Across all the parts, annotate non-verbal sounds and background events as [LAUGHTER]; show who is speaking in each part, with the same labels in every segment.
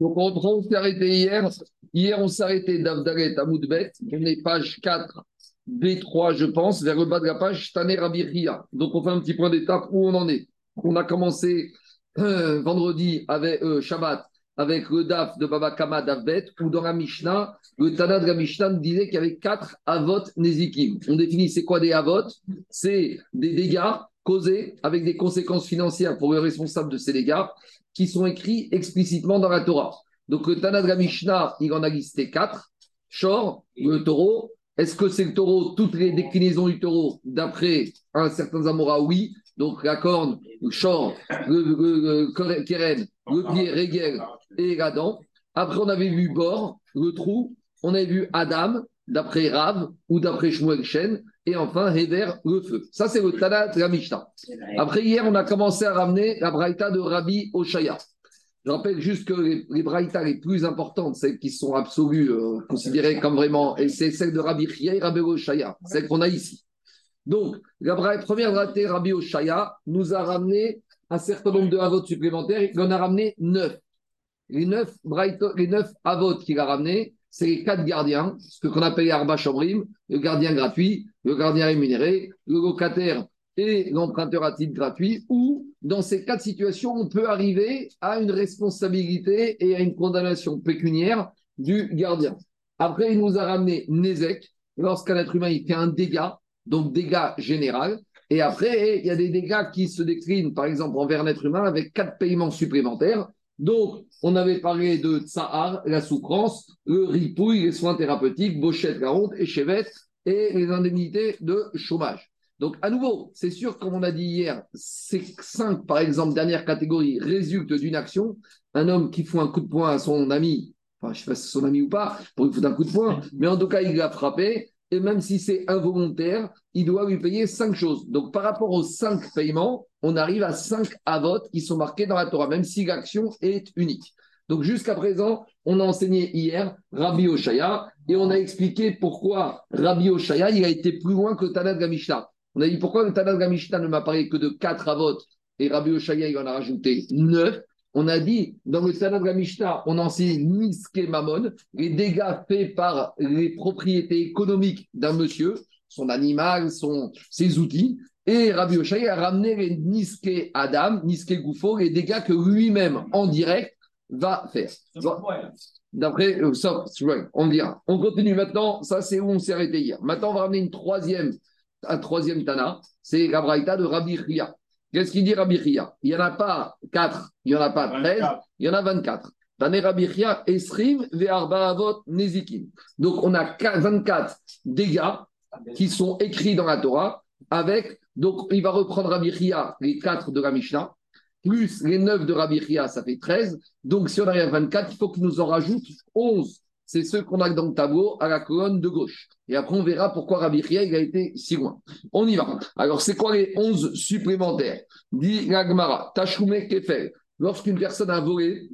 Speaker 1: Donc on s'est arrêté hier. Hier, on s'est arrêté d'Avdalet à Moudbet. On est page 4, B3, je pense, vers le bas de la page, Taner Rabiria. Donc on fait un petit point d'étape où on en est. On a commencé euh, vendredi avec euh, Shabbat avec le DAF de Baba Kama d'Avbet, où dans la Mishnah, le Tana de la Mishnah disait qu'il y avait quatre Avot Nezikim. On définit c'est quoi des Avot C'est des dégâts causés avec des conséquences financières pour le responsable de ces dégâts qui sont écrits explicitement dans la Torah. Donc le Tana de la Mishnah, il en a listé quatre. Shor, le taureau. Est-ce que c'est le taureau, toutes les déclinaisons du taureau, d'après un certain Zamora Oui. Donc la corne, le shor, le, keren, le pied, et la. Après, on avait vu bord, le trou. On avait vu Adam, d'après Rav ou d'après Shmuel Shen. Et enfin, Hever, le feu. Ça, c'est le Tana de la Mishnah. Après, hier, on a commencé à ramener la braïta de Rabbi Oshaya. Je rappelle juste que les, les braïtas les plus importantes, celles qui sont absolues, euh, considérées comme vraiment, et c'est celle de Rabbi Chia et Rabbi Oshaya, celle qu'on a ici. Donc, la première braïta Rabbi Oshaya nous a ramené un certain nombre de avots supplémentaires, il en a ramené neuf. Les neuf, les neuf avots qu'il a ramenés, c'est les quatre gardiens, ce qu'on appelle Arba Shomrim, le gardien gratuit, le gardien rémunéré, le locataire et l'emprunteur à titre gratuit, ou dans ces quatre situations, on peut arriver à une responsabilité et à une condamnation pécuniaire du gardien. Après, il nous a ramené Nézek, lorsqu'un être humain il fait un dégât, donc dégât général. Et après, il y a des dégâts qui se déclinent, par exemple, envers un être humain avec quatre paiements supplémentaires. Donc, on avait parlé de Tsahar, la souffrance, le ripouille, les soins thérapeutiques, Bochette, la honte, et les indemnités de chômage. Donc, à nouveau, c'est sûr, comme on a dit hier, ces cinq, par exemple, dernières catégories résultent d'une action. Un homme qui fout un coup de poing à son ami, enfin, je ne sais pas si c'est son ami ou pas, pour lui foutre un coup de poing, mais en tout cas, il l'a frappé, même si c'est involontaire, il doit lui payer cinq choses. Donc, par rapport aux cinq paiements, on arrive à cinq avots qui sont marqués dans la Torah, même si l'action est unique. Donc, jusqu'à présent, on a enseigné hier Rabbi Oshaya et on a expliqué pourquoi Rabbi Oshaya, il a été plus loin que Tanad Gamishna. On a dit pourquoi le Tanad Gamishna ne m'a parlé que de quatre avots et Rabbi Oshaya, il en a rajouté neuf. On a dit, dans le Tanad Gamishna, on a enseigné Niske Mamon, les dégâts faits par les propriétés économiques d'un monsieur, son animal, son, ses outils. Et Rabbi Oshaya a ramené les Niske Adam, Niske Goufo, les dégâts que lui-même, en direct, va faire. D'après, euh, ça, on dira. On continue maintenant. Ça, c'est où on s'est arrêté hier. Maintenant, on va ramener une troisième, un troisième Tana. C'est la Braïta de Rabbi Ria. Qu'est-ce qu'il dit Rabbi Ria Il n'y en a pas 4, il n'y en a pas 13, il y en a 24. Tane Rabbi Ria, Esrim, Avot, Nezikim. Donc, on a 24 dégâts qui sont écrits dans la Torah avec, donc il va reprendre Rabbi Ria, les 4 de la Mishnah, plus les 9 de Rabbi Ria, ça fait 13. Donc, si on arrive à 24, il faut qu'il nous en rajoute 11. C'est ceux qu'on a dans le tableau à la colonne de gauche. Et après, on verra pourquoi Rabbi Ria il a été si loin. On y va. Alors, c'est quoi les 11 supplémentaires? Dit Gagmara, Tachoume Kefel. Lorsqu'une personne a volé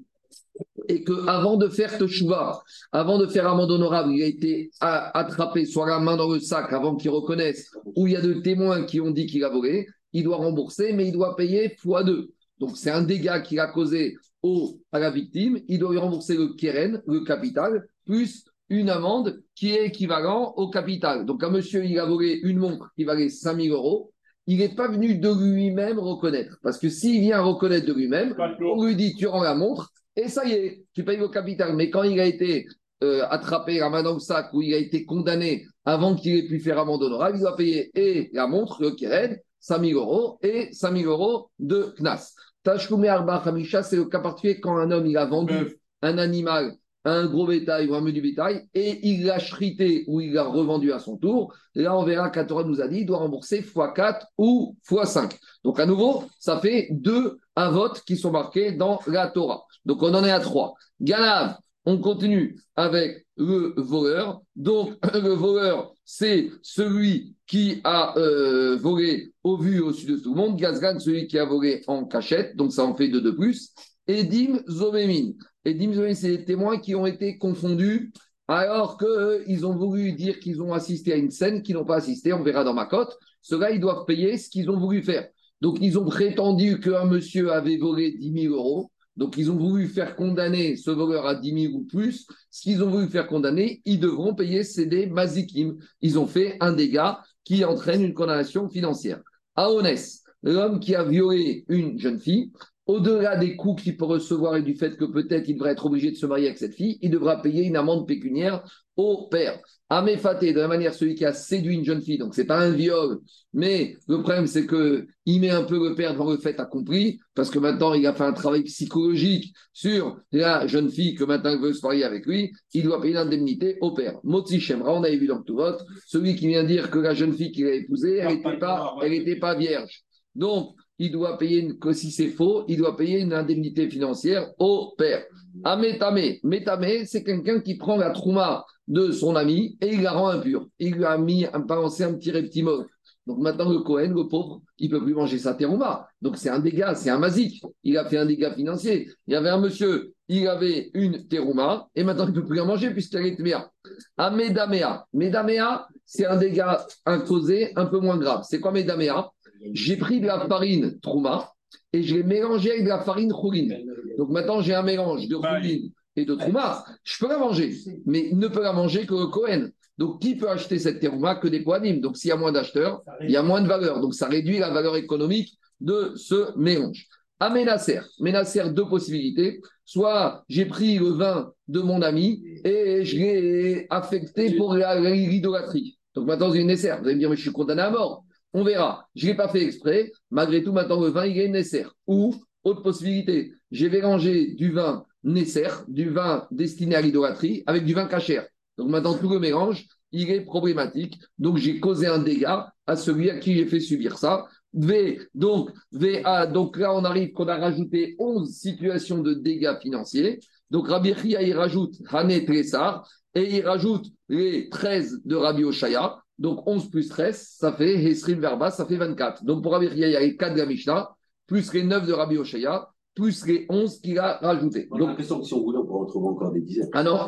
Speaker 1: et qu'avant de faire Teshuva, avant de faire amende honorable, il a été attrapé, soit la main dans le sac avant qu'il reconnaisse, ou il y a deux témoins qui ont dit qu'il a volé, il doit rembourser, mais il doit payer fois deux. Donc, c'est un dégât qu'il a causé au, à la victime. Il doit lui rembourser le keren, le capital, plus une amende qui est équivalent au capital. Donc, un monsieur, il a volé une montre qui valait 5000 euros. Il n'est pas venu de lui-même reconnaître. Parce que s'il vient reconnaître de lui-même, on lui dit tu rends la montre et ça y est, tu payes le capital. Mais quand il a été euh, attrapé la main dans le sac ou il a été condamné avant qu'il ait pu faire amende honorable, il doit payer et la montre, le keren, 5000 euros et 5000 euros de knas. Tashkume Arba Hamisha, c'est le cas particulier quand un homme il a vendu un animal un gros bétail ou un menu bétail et il l'a chrité ou il l'a revendu à son tour. Là, on verra qu'à Torah nous a dit il doit rembourser x4 ou x5. Donc, à nouveau, ça fait deux vote qui sont marqués dans la Torah. Donc, on en est à trois. Ganav, on continue avec le voleur. Donc, [LAUGHS] le voleur, c'est celui qui a euh, volé au vu au sud de tout le monde. Gazgan, celui qui a volé en cachette. Donc, ça en fait deux de plus. Edim Zomémin. Edim Zomémin, c'est des témoins qui ont été confondus alors qu'ils ont voulu dire qu'ils ont assisté à une scène qu'ils n'ont pas assisté. On verra dans ma cote. Ceux-là, ils doivent payer ce qu'ils ont voulu faire. Donc, ils ont prétendu qu'un monsieur avait volé 10 000 euros. Donc, ils ont voulu faire condamner ce voleur à 10 000 ou plus. Ce qu'ils ont voulu faire condamner, ils devront payer, c'est des mazikim. Ils ont fait un dégât qui entraîne une condamnation financière. Aonès, l'homme qui a violé une jeune fille, au-delà des coûts qu'il peut recevoir et du fait que peut-être il devrait être obligé de se marier avec cette fille, il devra payer une amende pécuniaire au père. Améfaté, de la manière, celui qui a séduit une jeune fille, donc c'est pas un viol, mais le problème c'est que il met un peu le père devant le fait accompli, parce que maintenant il a fait un travail psychologique sur la jeune fille que maintenant il veut se marier avec lui, il doit payer l'indemnité au père. Moti Shemra, on avait vu dans tout vote, celui qui vient dire que la jeune fille qu'il a épousée, elle n'était pas, elle pas vierge. Donc, il doit payer, une, que si c'est faux, il doit payer une indemnité financière au père. Amétamé, métamé, c'est quelqu'un qui prend la trouma de son ami et il la rend impure. Il lui a mis un balancé un petit reptimol. Donc maintenant, le Cohen, le pauvre, il ne peut plus manger sa terouma. Donc c'est un dégât, c'est un masique. Il a fait un dégât financier. Il y avait un monsieur, il avait une terouma et maintenant il ne peut plus en manger puisqu'elle est méa. Amédaméa. Médaméa, c'est un dégât causé un peu moins grave. C'est quoi Médaméa? J'ai pris de la farine Trouma et je l'ai mélangé avec de la farine Chourine. Donc maintenant, j'ai un mélange de Chourine et de Trouma. Je peux la manger, mais il ne peut la manger que Cohen. Donc, qui peut acheter cette Trouma que des Kohanim Donc, s'il y a moins d'acheteurs, il y a moins de valeur. Donc, ça réduit la valeur économique de ce mélange. À Ménasser, Ménasser, deux possibilités. Soit j'ai pris le vin de mon ami et je l'ai affecté pour l'idolâtrie. Donc maintenant, j'ai une Nesser. Vous allez me dire, mais je suis condamné à mort. On verra. Je ne l'ai pas fait exprès. Malgré tout, maintenant, le vin, il est nécessaire. Ou, autre possibilité, j'ai mélangé du vin nécessaire, du vin destiné à l'idolâtrie, avec du vin cachère. Donc maintenant, tout le mélange, il est problématique. Donc j'ai causé un dégât à celui à qui j'ai fait subir ça. V, donc, VA, donc là, on arrive qu'on a rajouté 11 situations de dégâts financiers. Donc Rabbi il rajoute Hané Tressar et il rajoute les 13 de Rabbi Oshaya. Donc 11 plus 13, ça fait Hesrim Verba, ça fait 24. Donc pour Rabbi il y a les 4 de la Mishnah, plus les 9 de Rabbi Oshaya, plus les 11 qu'il a rajoutés.
Speaker 2: On a l'impression que si on voulait, on pourrait en trouver encore des dizaines.
Speaker 1: Ah non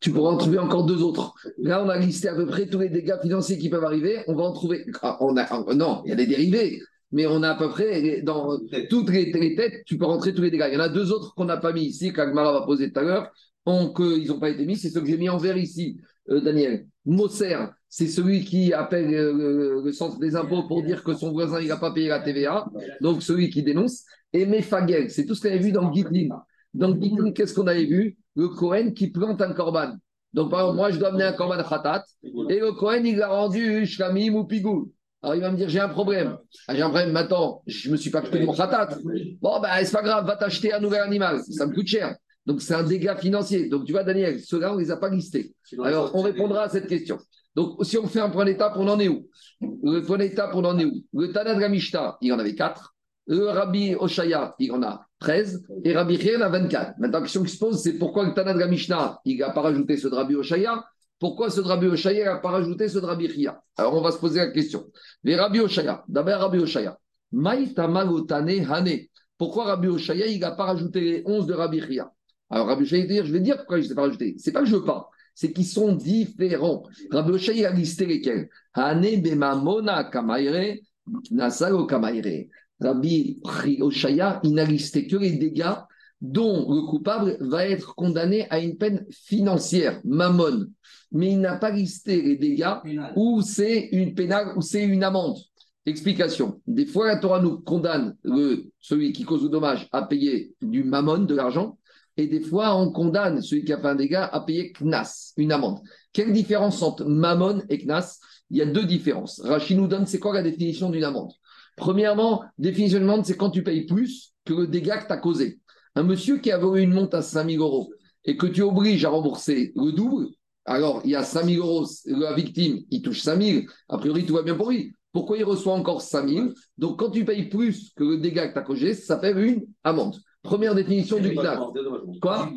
Speaker 1: tu pourras en trouver encore deux autres. Là, on a listé à peu près tous les dégâts financiers qui peuvent arriver. On va en trouver. Ah, on a, non, il y a des dérivés, mais on a à peu près dans toutes les, têtes, tu peux rentrer tous les dégâts. Il y en a deux autres qu'on n'a pas mis ici, qu'Agmara va poser tout à l'heure, qu'ils n'ont pas été mis. C'est ce que j'ai mis en vert ici, euh, Daniel. Moser, c'est celui qui appelle euh, le centre des impôts pour dire que son voisin n'a pas payé la TVA, donc celui qui dénonce. Et Mefagel, c'est tout ce qu'on avait vu dans Gitlin. Dans Gitlin, qu'est-ce qu'on avait vu? Le Cohen qui plante un korban. Donc, par exemple, moi, je dois amener un korban khatat, et le Cohen, il l'a rendu shlamim ou pigou. Alors, il va me dire, j'ai un problème. Ah, j'ai un problème, maintenant, je ne me suis pas coupé mon khatat. Bon, ben, c'est pas grave, va t'acheter un nouvel animal. Ça me coûte cher. Donc, c'est un dégât financier. Donc, tu vois, Daniel, ceux-là, on ne les a pas listés. Alors, on répondra à cette question. Donc, si on fait un point d'étape, on en est où? Le point d'étape, on en est où? Le Tanad Ramishta, il en avait 4. Le Rabbi Oshaya, il en a 13. Et Rabbi Rien a 24. Maintenant, la question qui se pose, c'est pourquoi le Tanad Ramishna, il n'a pas rajouté ce Rabbi Oshaya? Pourquoi ce Rabbi Oshaya n'a pas rajouté ce Rabbi Ria Alors, on va se poser la question. Les Rabbi Oshaya, d'abord Rabbi Oshaya. Hane. Pourquoi Rabbi Oshaya, il n'a pas rajouté les 11 de Rabbi Ria Alors, Rabbi Oshaya, je vais dire pourquoi il ne s'est pas rajouté. C'est pas que je veux pas c'est qu'ils sont différents. Rabbi Oshaya a listé lesquels Hane Bemamona Kamaire, Nasalo Kamaire. Rabbi Oshaya, il n'a listé que les dégâts dont le coupable va être condamné à une peine financière, mammon. Mais il n'a pas listé les dégâts où c'est une pénale, où c'est une amende. Explication. Des fois, la Torah nous condamne le, celui qui cause le dommage à payer du mammon, de l'argent, et des fois, on condamne celui qui a fait un dégât à payer knas, une amende. Quelle différence entre mammon et knas? Il y a deux différences. Rachid nous donne, c'est quoi la définition d'une amende? Premièrement, définition d'une amende, c'est quand tu payes plus que le dégât que tu as causé. Un monsieur qui a volé une montre à 5 000 euros et que tu obliges à rembourser le double, alors il y a 5 000 euros, la victime, il touche 5 000, a priori tout va bien pour lui. Pourquoi il reçoit encore 5 000 Donc quand tu payes plus que le dégât que tu as causé, ça fait une amende. Première définition du CNAS. Quoi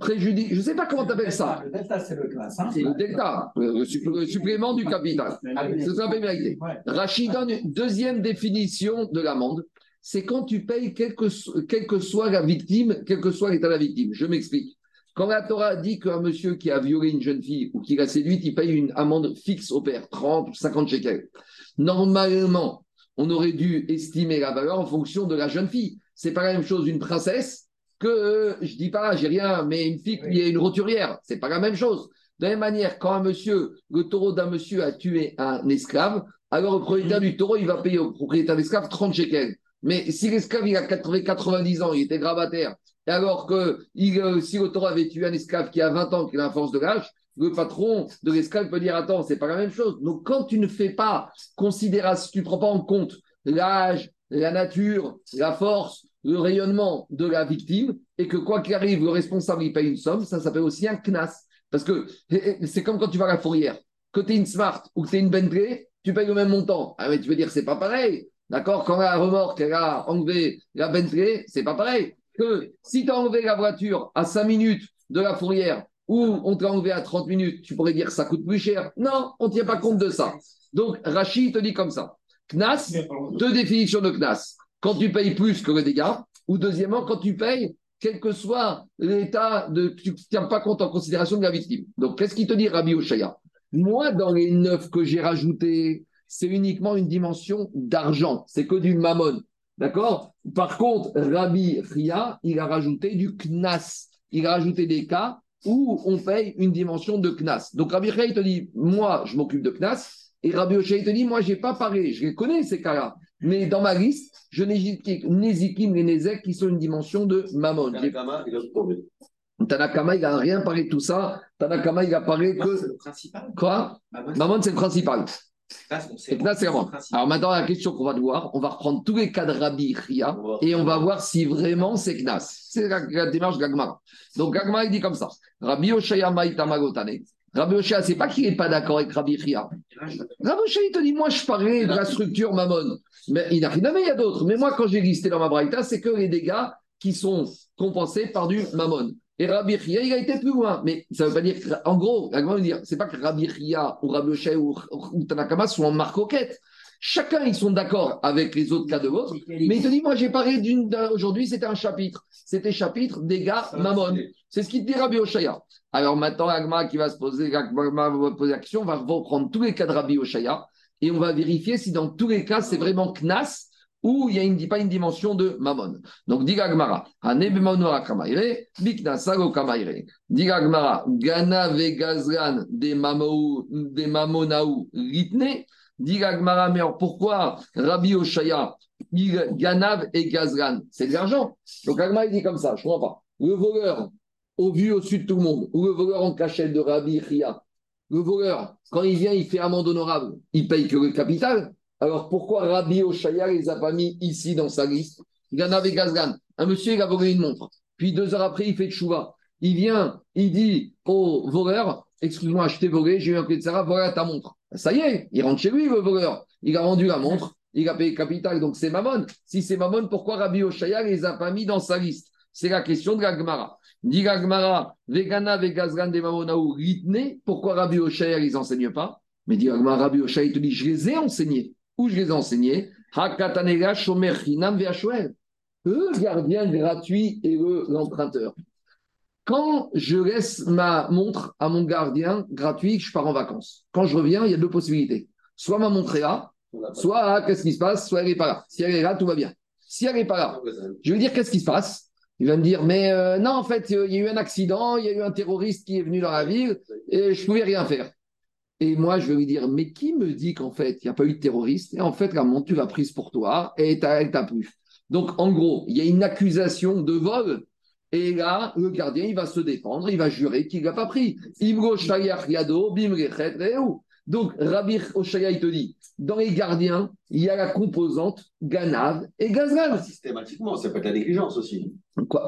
Speaker 1: Préjudice. Je ne sais pas comment tu appelles ça.
Speaker 3: Le delta, c'est le CNAS. Hein.
Speaker 1: le delta, le, supplément du capital. C'est ça mérité. Rachid donne une deuxième définition de l'amende. C'est quand tu payes, quelle que, quelle que, soit la victime, quel que soit l'état de la victime. Je m'explique. Quand la Torah dit qu'un monsieur qui a violé une jeune fille ou qui l'a séduite, il paye une amende fixe au père, 30 ou 50 shekels. Normalement, on aurait dû estimer la valeur en fonction de la jeune fille. C'est pas la même chose d'une princesse que euh, je dis pas, j'ai rien, mais une fille qui est une roturière, c'est pas la même chose. De la même manière, quand un monsieur, le taureau d'un monsieur a tué un esclave, alors le propriétaire du taureau, il va payer au propriétaire d'esclave 30 shekels. Mais si l'esclave, il a 90 ans, il était gravataire, et alors que euh, si le taureau avait tué un esclave qui a 20 ans, qui a la force de l'âge, le patron de l'esclave peut dire Attends, c'est pas la même chose. Donc, quand tu ne fais pas considération, tu ne prends pas en compte l'âge, la nature, la force, le rayonnement de la victime, et que quoi qu'il arrive, le responsable il paye une somme, ça s'appelle aussi un CNAS. Parce que c'est comme quand tu vas à la fourrière. Que tu es une Smart ou que tu es une Bentley, tu payes le même montant. Ah, mais tu veux dire, c'est pas pareil. D'accord? Quand la remorque, elle a enlevé la Bentley, c'est pas pareil. Que si tu as enlevé la voiture à 5 minutes de la fourrière ou on t'a enlevé à 30 minutes, tu pourrais dire que ça coûte plus cher. Non, on ne tient pas compte de ça. Donc, Rachid te dit comme ça. CNAS, deux définitions de CNAS. Quand tu payes plus que le dégât, ou deuxièmement, quand tu payes, quel que soit l'état, de, tu ne tiens pas compte en considération de la victime. Donc, qu'est-ce qu'il te dit, Rabbi Oshaya? Moi, dans les neuf que j'ai rajoutés, c'est uniquement une dimension d'argent. C'est que du mammon. D'accord? Par contre, Rabbi Ria, il a rajouté du knas. Il a rajouté des cas où on paye une dimension de knas. Donc Rabbi Ria, il te dit, moi, je m'occupe de knas. Et Rabbi Oshaya, il te dit, moi, je n'ai pas parlé. Je les connais, ces cas-là. Mais dans ma liste, je n'ai Nézikim les Nézek qui sont une dimension de mammon. Tanakama, il a Tanakama, il n'a rien parlé de tout ça. Tanakama, il a parlé que.
Speaker 3: C'est le principal.
Speaker 1: Quoi? Mammon, c'est le principal. C'est Alors maintenant, la question qu'on va voir, on va reprendre tous les cas de Rabbi Ria et on va voir si vraiment c'est Knas. C'est la, démarche Gagmara. Donc Gagmara, il dit comme ça Rabbi Oshaya Maïta Magotane. Rabbi Oshaya, c'est pas qu'il n'est pas d'accord avec Rabbi Ria. Rabbi Oshaya, il te dit Moi, je parlais de la structure Mammon. Mais il n'a rien il y a d'autres. Mais moi, quand j'ai listé dans ma braïta, c'est que les dégâts qui sont compensés par du Mammon. Et Rabbi Ria, il a été plus loin. Mais ça ne veut pas dire, en gros, dire, c'est pas que Rabbi Ria ou Rabbi Oshaya ou, ou, Tanakama sont en marcoquette. Chacun, ils sont d'accord avec les autres cas de l'autre. Mais il te dit, moi, j'ai parlé d'une. Aujourd'hui, c'était un chapitre. C'était chapitre dégâts Mammon. C'est ce qu'il dit Rabbi Oshaya. Alors maintenant, Agma qui va se poser, Agma va poser la question, on va reprendre tous les cas de Rabbi Oshaya et on va vérifier si dans tous les cas, c'est vraiment Knas ou il n'y a une, pas une dimension de Mammon. Donc, dit Gagmara, Kamaire, Biknasago Kamaire. Dit Gagmara, Gana Vegazran de Mamonaou Ritne. Dit Gagmara, mais pourquoi Rabbi Oshaya, Ganav et Gazran C'est de l'argent. Donc, Gagmara, il dit comme ça, je ne comprends pas. Le voleur, au vu au-dessus de tout le monde, ou le voleur en cachette de Rabbi Ria, le voleur, quand il vient, il fait amende honorable, il paye que le capital. Alors pourquoi Rabbi Oshaya les a pas mis ici dans sa liste? Ganav et Gazgan. Un monsieur, il a volé une montre. Puis deux heures après, il fait chouva. Il vient, il dit au voleur Excuse-moi, je t'ai volé, j'ai eu un clé de Sarah, voilà ta montre. Ça y est, il rentre chez lui, le voleur. Il a rendu la montre, il a payé capital, donc c'est Mammon. Si c'est Mammon, pourquoi Rabbi Oshaya les a pas mis dans sa liste? C'est la question de la Gemara. Gmara, Vegana, Vegazran, Mamonaou, Ritne, pourquoi Rabbi Oshaya ils enseignent pas? Mais Gmara, Rabbi Oshaya, il te dit, je les ai enseignés. Où je les ai enseignés? Hakatanega, Shomer, Hinam. Eux, gardien gratuit et eux, l'emprunteur. Quand je laisse ma montre à mon gardien gratuit, je pars en vacances. Quand je reviens, il y a deux possibilités. Soit ma montre est là, soit qu'est-ce qui se passe, soit elle n'est pas là. Si elle est là, tout va bien. Si elle n'est pas là, je vais dire qu'est-ce qui se passe? Il va me dire, mais euh, non, en fait, il y a eu un accident, il y a eu un terroriste qui est venu dans la ville et je ne pouvais rien faire. Et moi, je vais lui dire, mais qui me dit qu'en fait, il n'y a pas eu de terroriste Et en fait, la monture a prise pour toi et elle t'a plu? Donc, en gros, il y a une accusation de vol. Et là, le gardien, il va se défendre, il va jurer qu'il n'a pas pris. Donc, Rabbi Oshaya, il te dit, dans les gardiens, il y a la composante Ganav et Gazran.
Speaker 2: Systématiquement, ça peut être la négligence aussi.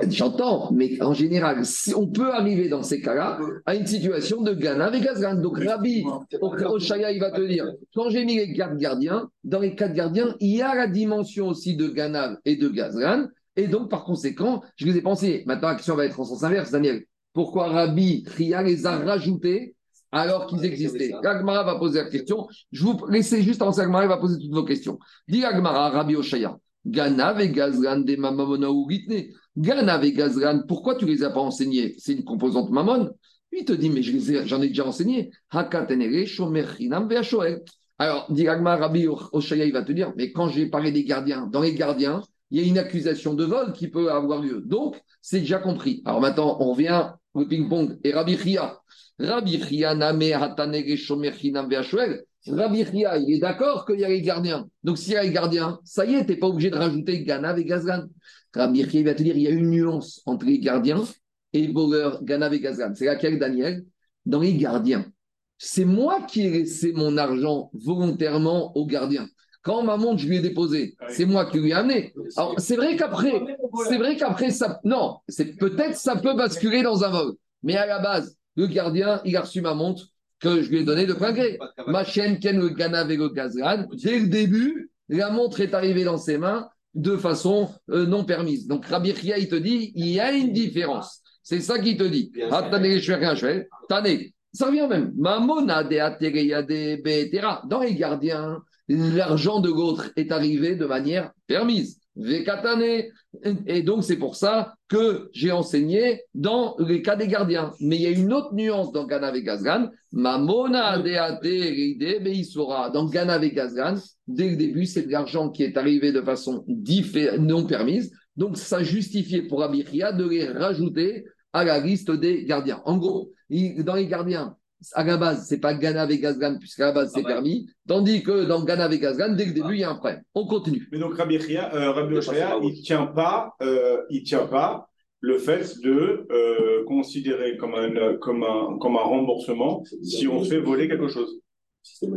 Speaker 1: J'entends, mais en général, on peut arriver dans ces cas-là à une situation de Ganav et Gazran. Donc, Rabbi Oshaya, il va te dire, quand j'ai mis les gardes gardiens, dans les quatre gardiens, il y a la dimension aussi de Ganav et de Gazran. Et donc, par conséquent, je les ai pensés. Maintenant, la question va être en sens inverse, Daniel. Pourquoi Rabbi Ria les a rajoutés alors qu'ils existaient? Gagmara va poser la question. Je vous laissez juste avant Gagmara va poser toutes vos questions. Dit Gagmara, Rabbi Oshaya. Ganav et Gazran des ou Ganav et Gazran, pourquoi tu ne les as pas enseignés? C'est une composante Mamon. Lui te dit, mais j'en ai, déjà enseigné. Alors, dit Rabbi Oshaya, il va te dire, mais quand j'ai parlé des gardiens, dans les gardiens, il y a une accusation de vol qui peut avoir lieu. Donc, c'est déjà compris. Alors maintenant, on revient au ping-pong. Et Rabbi Chia, Rabbi Chia Rabbi Chia, il est d'accord qu'il y a les gardiens. Donc, s'il y a les gardiens, ça y est, tu n'es pas obligé de rajouter Ganav et Gazgan. Rabbi Chia, va te dire il y a une nuance entre les gardiens et les voleurs Ganav et Gazgan. C'est laquelle, Daniel? Dans les gardiens. C'est moi qui ai laissé mon argent volontairement aux gardiens. Quand ma montre, je lui ai déposé, c'est moi qui lui ai amené. Alors, c'est vrai qu'après, c'est vrai qu'après, ça, non, c'est peut-être ça peut basculer dans un vol. Mais à la base, le gardien, il a reçu ma montre que je lui ai donnée de plein gré. Ma chaîne, Ken le et le Gazran, dès le début, la montre est arrivée dans ses mains de façon euh, non permise. Donc, Rabbi Chia, il te dit, il y a une différence. C'est ça qu'il te dit. Attendez, je fais rien, je fais. Attendez, ça revient même. Mamona de Dans les gardiens, l'argent de l'autre est arrivé de manière permise. Et donc, c'est pour ça que j'ai enseigné dans les cas des gardiens. Mais il y a une autre nuance dans Gana Gazgan. Mamona Beisora. Dans Gana Gazgan, dès le début, c'est de l'argent qui est arrivé de façon non permise. Donc, ça justifiait pour Abichia de les rajouter à la liste des gardiens. En gros, dans les gardiens, à la base, c'est pas Ghana avec Gazgan, puisqu'à la base, c'est ah permis. Tandis que dans Ghana avec Gazgan, dès le début, il y a un problème. On continue.
Speaker 3: Mais donc, Rabbi Chia, euh, il ne tient, pas, euh, il tient pas le fait de euh, considérer comme un, comme, un, comme un remboursement si on se fait voler quelque chose.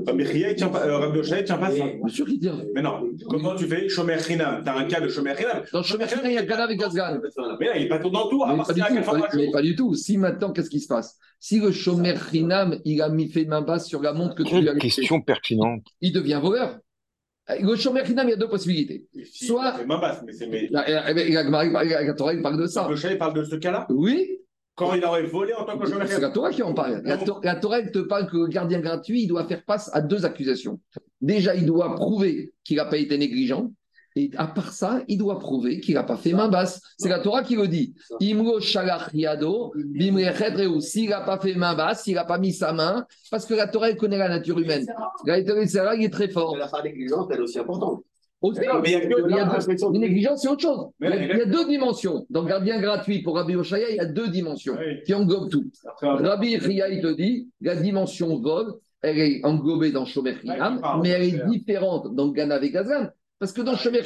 Speaker 3: Rabbi Chia, tient pas, euh, il tient pas ça.
Speaker 1: Bien sûr qu'il tient.
Speaker 3: Mais non, comment tu fais Shomer Chinam Tu as un cas de Shomer Chinam.
Speaker 1: Dans Shomer Chinam, il y a Ghana avec Gazgan.
Speaker 3: Mais là, il n'est pas tout dans tout, à
Speaker 1: mais pas, du tout, mais pas du tout. Si maintenant, qu'est-ce qui se passe? Si le Shomer Chinam, il a mis fait main basse sur la montre que tu lui as
Speaker 4: question pertinente.
Speaker 1: Il devient voleur. Le Shomer Chinam, il y a deux possibilités.
Speaker 3: Soit. C'est main basse, mais c'est.
Speaker 1: La, Torah, il parle de ça.
Speaker 3: Le chat, il parle de ce cas-là?
Speaker 1: Oui.
Speaker 3: Quand il aurait volé en tant que
Speaker 1: C'est la Torah qui en parle. La, Torah, te parle que le gardien gratuit, il doit faire face à deux accusations. Déjà, il doit prouver qu'il n'a pas été négligent. Et à part ça, il doit prouver qu'il n'a pas fait main basse. C'est la Torah qui le dit. Imro yado, s'il n'a pas fait main basse, s'il n'a pas mis sa main, parce que la Torah, elle connaît la nature humaine. La Torah, il est très fort.
Speaker 2: La part négligence, elle est aussi importante.
Speaker 1: Aussi, mais il y a, deux, négligence, c'est autre chose. il, y a, deux dimensions. Dans gardien gratuit pour Rabbi Oshaya, il y a deux dimensions qui englobent tout. Rabbi Ria, il te dit, la dimension vol, elle est englobée dans Shomer mais elle est différente dans Ganav et Gazan. Parce que dans Shomer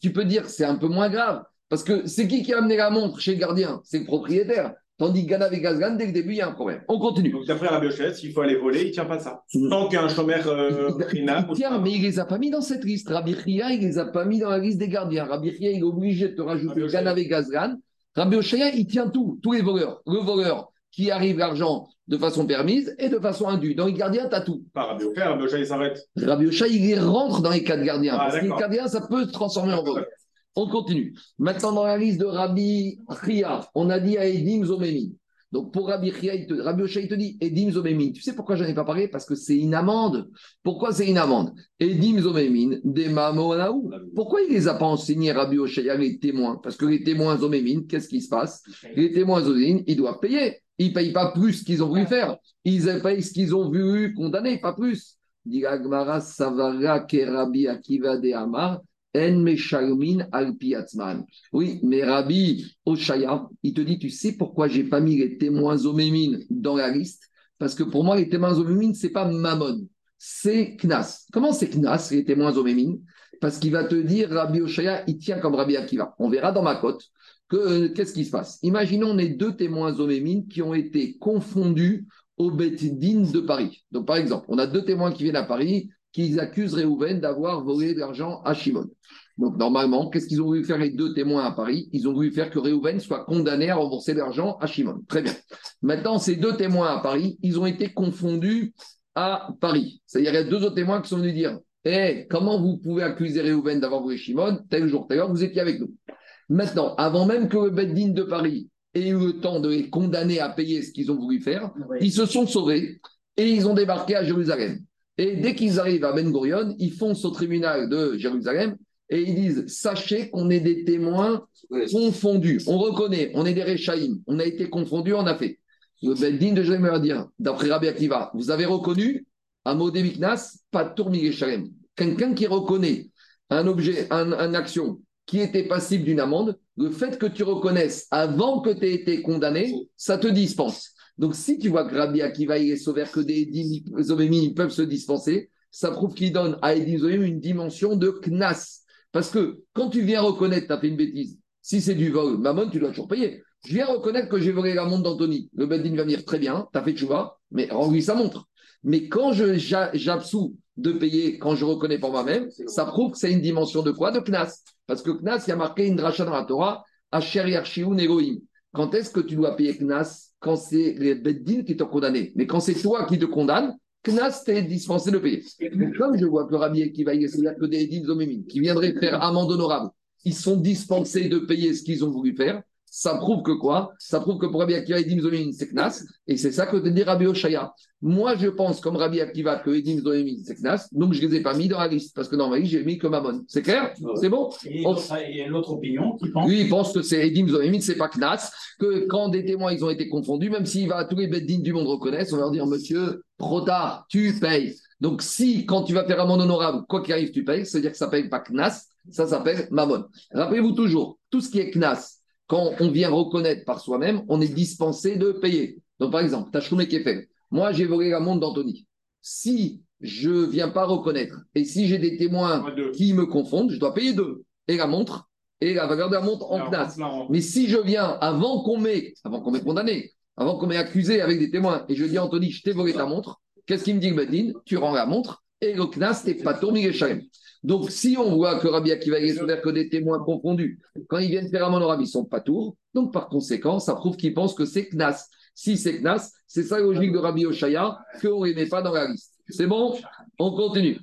Speaker 1: tu peux dire que c'est un peu moins grave. Parce que c'est qui qui a amené la montre chez le gardien? C'est le propriétaire. Tandis que Gana avec Gazgan, dès le début, il y a un problème. On continue.
Speaker 3: Donc, d'après Rabbi Oshaya, s'il faut aller voler, il ne tient pas ça. Tant qu'un chômeur euh,
Speaker 1: Rina. Tiens, mais il ne les a pas mis dans cette liste. Rabbi Ria, il ne les a pas mis dans la liste des gardiens. Rabbi Ria, il est obligé de te rajouter Gana avec Gazgan. Rabbi Oshaya, il tient tout, tous les voleurs. Le voleur qui arrive l'argent de façon permise et de façon indue. Dans les gardiens, tu as tout.
Speaker 3: Pas Rabbi Oshaya, Rabbi Oshaya, il s'arrête.
Speaker 1: Rabbi Oshaya, il rentre dans les quatre gardiens. Ah, parce que les gardiens, ça peut se transformer en voleur. On continue. Maintenant, dans la liste de Rabbi Ria, on a dit à Edim Zomemi. Donc pour Rabbi Chia, il te, Rabbi il te dit Edim Zomemin. Tu sais pourquoi je n'en ai pas parlé? Parce que c'est une amende. Pourquoi c'est une amende? Edim Zomemin, des Mamonaou. Pourquoi il ne les a pas enseignés, Rabbi Oshaya, les témoins? Parce que les témoins Zomemin, qu'est-ce qui se passe? Les témoins Zomemin, ils doivent payer. Ils ne payent pas plus qu'ils ont voulu faire. Ils payent ce qu'ils ont vu condamner, pas plus. Dit Savara Kerabi Akiva de Amar. En Oui, mais Rabbi Oshaya, il te dit, tu sais pourquoi j'ai pas mis les témoins omémines dans la liste? Parce que pour moi, les témoins omémines, c'est pas Mammon, c'est Knas. Comment c'est Knas, les témoins omémines Parce qu'il va te dire, Rabbi Oshaya, il tient comme Rabbi Akiva. On verra dans ma cote que euh, qu'est-ce qui se passe. Imaginons les deux témoins omémines qui ont été confondus au Bet de Paris. Donc, par exemple, on a deux témoins qui viennent à Paris, qu'ils accusent Réhouven d'avoir volé de l'argent à Shimon. Donc, normalement, qu'est-ce qu'ils ont voulu faire les deux témoins à Paris? Ils ont voulu faire que Réhouven soit condamné à rembourser l'argent à Shimon. Très bien. Maintenant, ces deux témoins à Paris, ils ont été confondus à Paris. C'est-à-dire, il y a deux autres témoins qui sont venus dire Eh, comment vous pouvez accuser Réhouven d'avoir volé Shimon Tel jour, tel heure, vous étiez avec nous. Maintenant, avant même que le Beddin de Paris ait eu le temps de les condamner à payer ce qu'ils ont voulu faire, ils se sont sauvés et ils ont débarqué à Jérusalem. Et dès qu'ils arrivent à Ben Gurion, ils foncent au tribunal de Jérusalem et ils disent Sachez qu'on est des témoins confondus. On reconnaît, on est des Réchaïm. On a été confondus, on a fait. Le Beddin de Jérusalem va dire D'après Rabbi Akiva, vous avez reconnu à Modé Miknas, pas de Quelqu'un qui reconnaît un objet, un, action qui était passible d'une amende, le fait que tu reconnaisses avant que tu aies été condamné, ça te dispense. Donc, si tu vois que Rabbi Akiva, il est sauvé que des Edim peuvent se dispenser, ça prouve qu'il donne à Edim une dimension de knas. Parce que quand tu viens reconnaître que tu as fait une bêtise, si c'est du vol, maman, tu dois toujours payer. Je viens reconnaître que j'ai volé la montre d'Anthony. Le Beddin va me dire très bien, tu as fait vois, mais rends-lui sa montre. Mais quand j'absous de payer, quand je reconnais pour moi-même, ça prouve que c'est une dimension de quoi? De Knas. Parce que Knas, il y a marqué une dracha dans la Torah, Asher Yarshiun Elohim. Quand est-ce que tu dois payer Knas? Quand c'est les Beddin qui t'ont condamné. Mais quand c'est toi qui te condamnes, Knas t'es dispensé de payer. comme je vois que le Rabbi qui va y que des qui viendraient faire amende honorable, ils sont dispensés de payer ce qu'ils ont voulu faire, ça prouve que quoi? Ça prouve que pour Rabbi Akiva, Edim Zomémin, c'est Knas. Et c'est ça que te dit Rabbi Oshaya. Moi, je pense, comme Rabbi Akiva, que Edim Zomémin, c'est Knas. Donc, je ne les ai pas mis dans la liste. Parce que dans ma liste, j'ai mis que Mammon. C'est clair? C'est bon?
Speaker 4: Il y a l'autre opinion qui pense.
Speaker 1: Lui, il pense que c'est Edim Zomémin, c'est pas Knas. Que quand des témoins, ils ont été confondus, même s'il va tous les beddines du monde reconnaissent, on va leur dire, monsieur, trop tard, tu payes. Donc, si, quand tu vas faire amende honorable, quoi qu'il arrive, tu payes, c'est-à-dire que ça ne s'appelle pas Knas, ça s'appelle Mammon. Rappelez-vous toujours, tout ce qui est Knas, quand on vient reconnaître par soi-même, on est dispensé de payer. Donc, par exemple, Tachroumé fait. Moi, j'ai volé la montre d'Anthony. Si je ne viens pas reconnaître et si j'ai des témoins qui me confondent, je dois payer deux. Et la montre et la valeur de la montre en place. Mais si je viens avant qu'on m'ait, avant qu'on m'ait condamné, avant qu'on m'ait accusé avec des témoins, et je dis Anthony, je t'ai volé ta montre, qu'est-ce qu'il me dit Bedin Tu rends la montre et le knas, t'es pas tourné les donc, si on voit que Rabbi Akiva est que des témoins confondus, quand ils viennent faire un monorabe, ils ne sont pas tours. Donc, par conséquent, ça prouve qu'ils pensent que c'est Knas. Si c'est Knas, c'est ça la logique de Rabbi Oshaya, qu'on ne met pas dans la liste. C'est bon? On continue.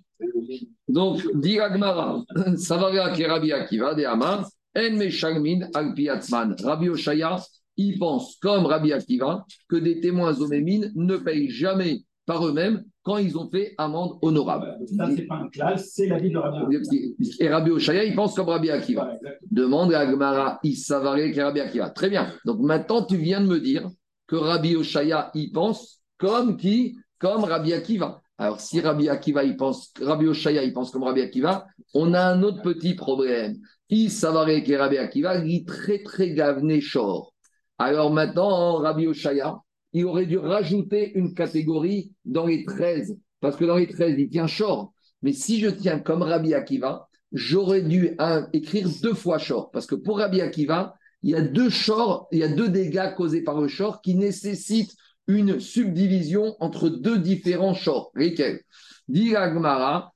Speaker 1: Donc, dit Agmara, Savaria qui Rabbi Akiva, de Amar, En Meshalmin Alpiatzman. Rabbi Oshaya, il pense, comme Rabbi Akiva, que des témoins zomémines ne payent jamais par eux-mêmes quand ils ont fait amende honorable.
Speaker 4: Ça, c'est pas un classe, c'est la vie de Rabbi
Speaker 1: Akiva. Et Rabbi Oshaya, il pense comme Rabbi Akiva. Demande à Agmara Issavaré qui Rabbi Akiva. Très bien. Donc maintenant, tu viens de me dire que Rabbi Oshaya, il pense comme qui? Comme Rabbi Akiva. Alors, si Rabbi Akiva, il pense, Rabbi Oshaya, il pense comme Rabbi Akiva, on a un autre petit problème. Issavaré qui Rabbi Akiva, il est très, très gavené short. Alors maintenant, Rabbi Oshaya, il aurait dû rajouter une catégorie dans les 13, parce que dans les 13, il tient short. Mais si je tiens comme Rabbi Akiva, j'aurais dû écrire deux fois short, parce que pour Rabbi Akiva, il y a deux shorts, il y a deux dégâts causés par le short qui nécessitent une subdivision entre deux différents shorts. Lesquels Dit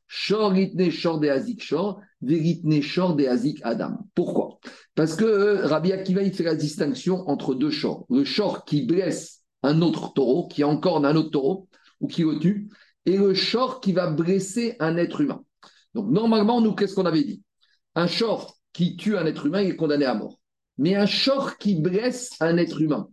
Speaker 1: short itne short de azik short, veritne short de azik adam. Pourquoi? Parce que euh, Rabbi Akiva, il fait la distinction entre deux shorts. Le short qui blesse un autre taureau, qui encore un autre taureau, ou qui le tue, et le short qui va blesser un être humain. Donc normalement, nous, qu'est-ce qu'on avait dit? Un short qui tue un être humain, il est condamné à mort. Mais un short qui blesse un être humain,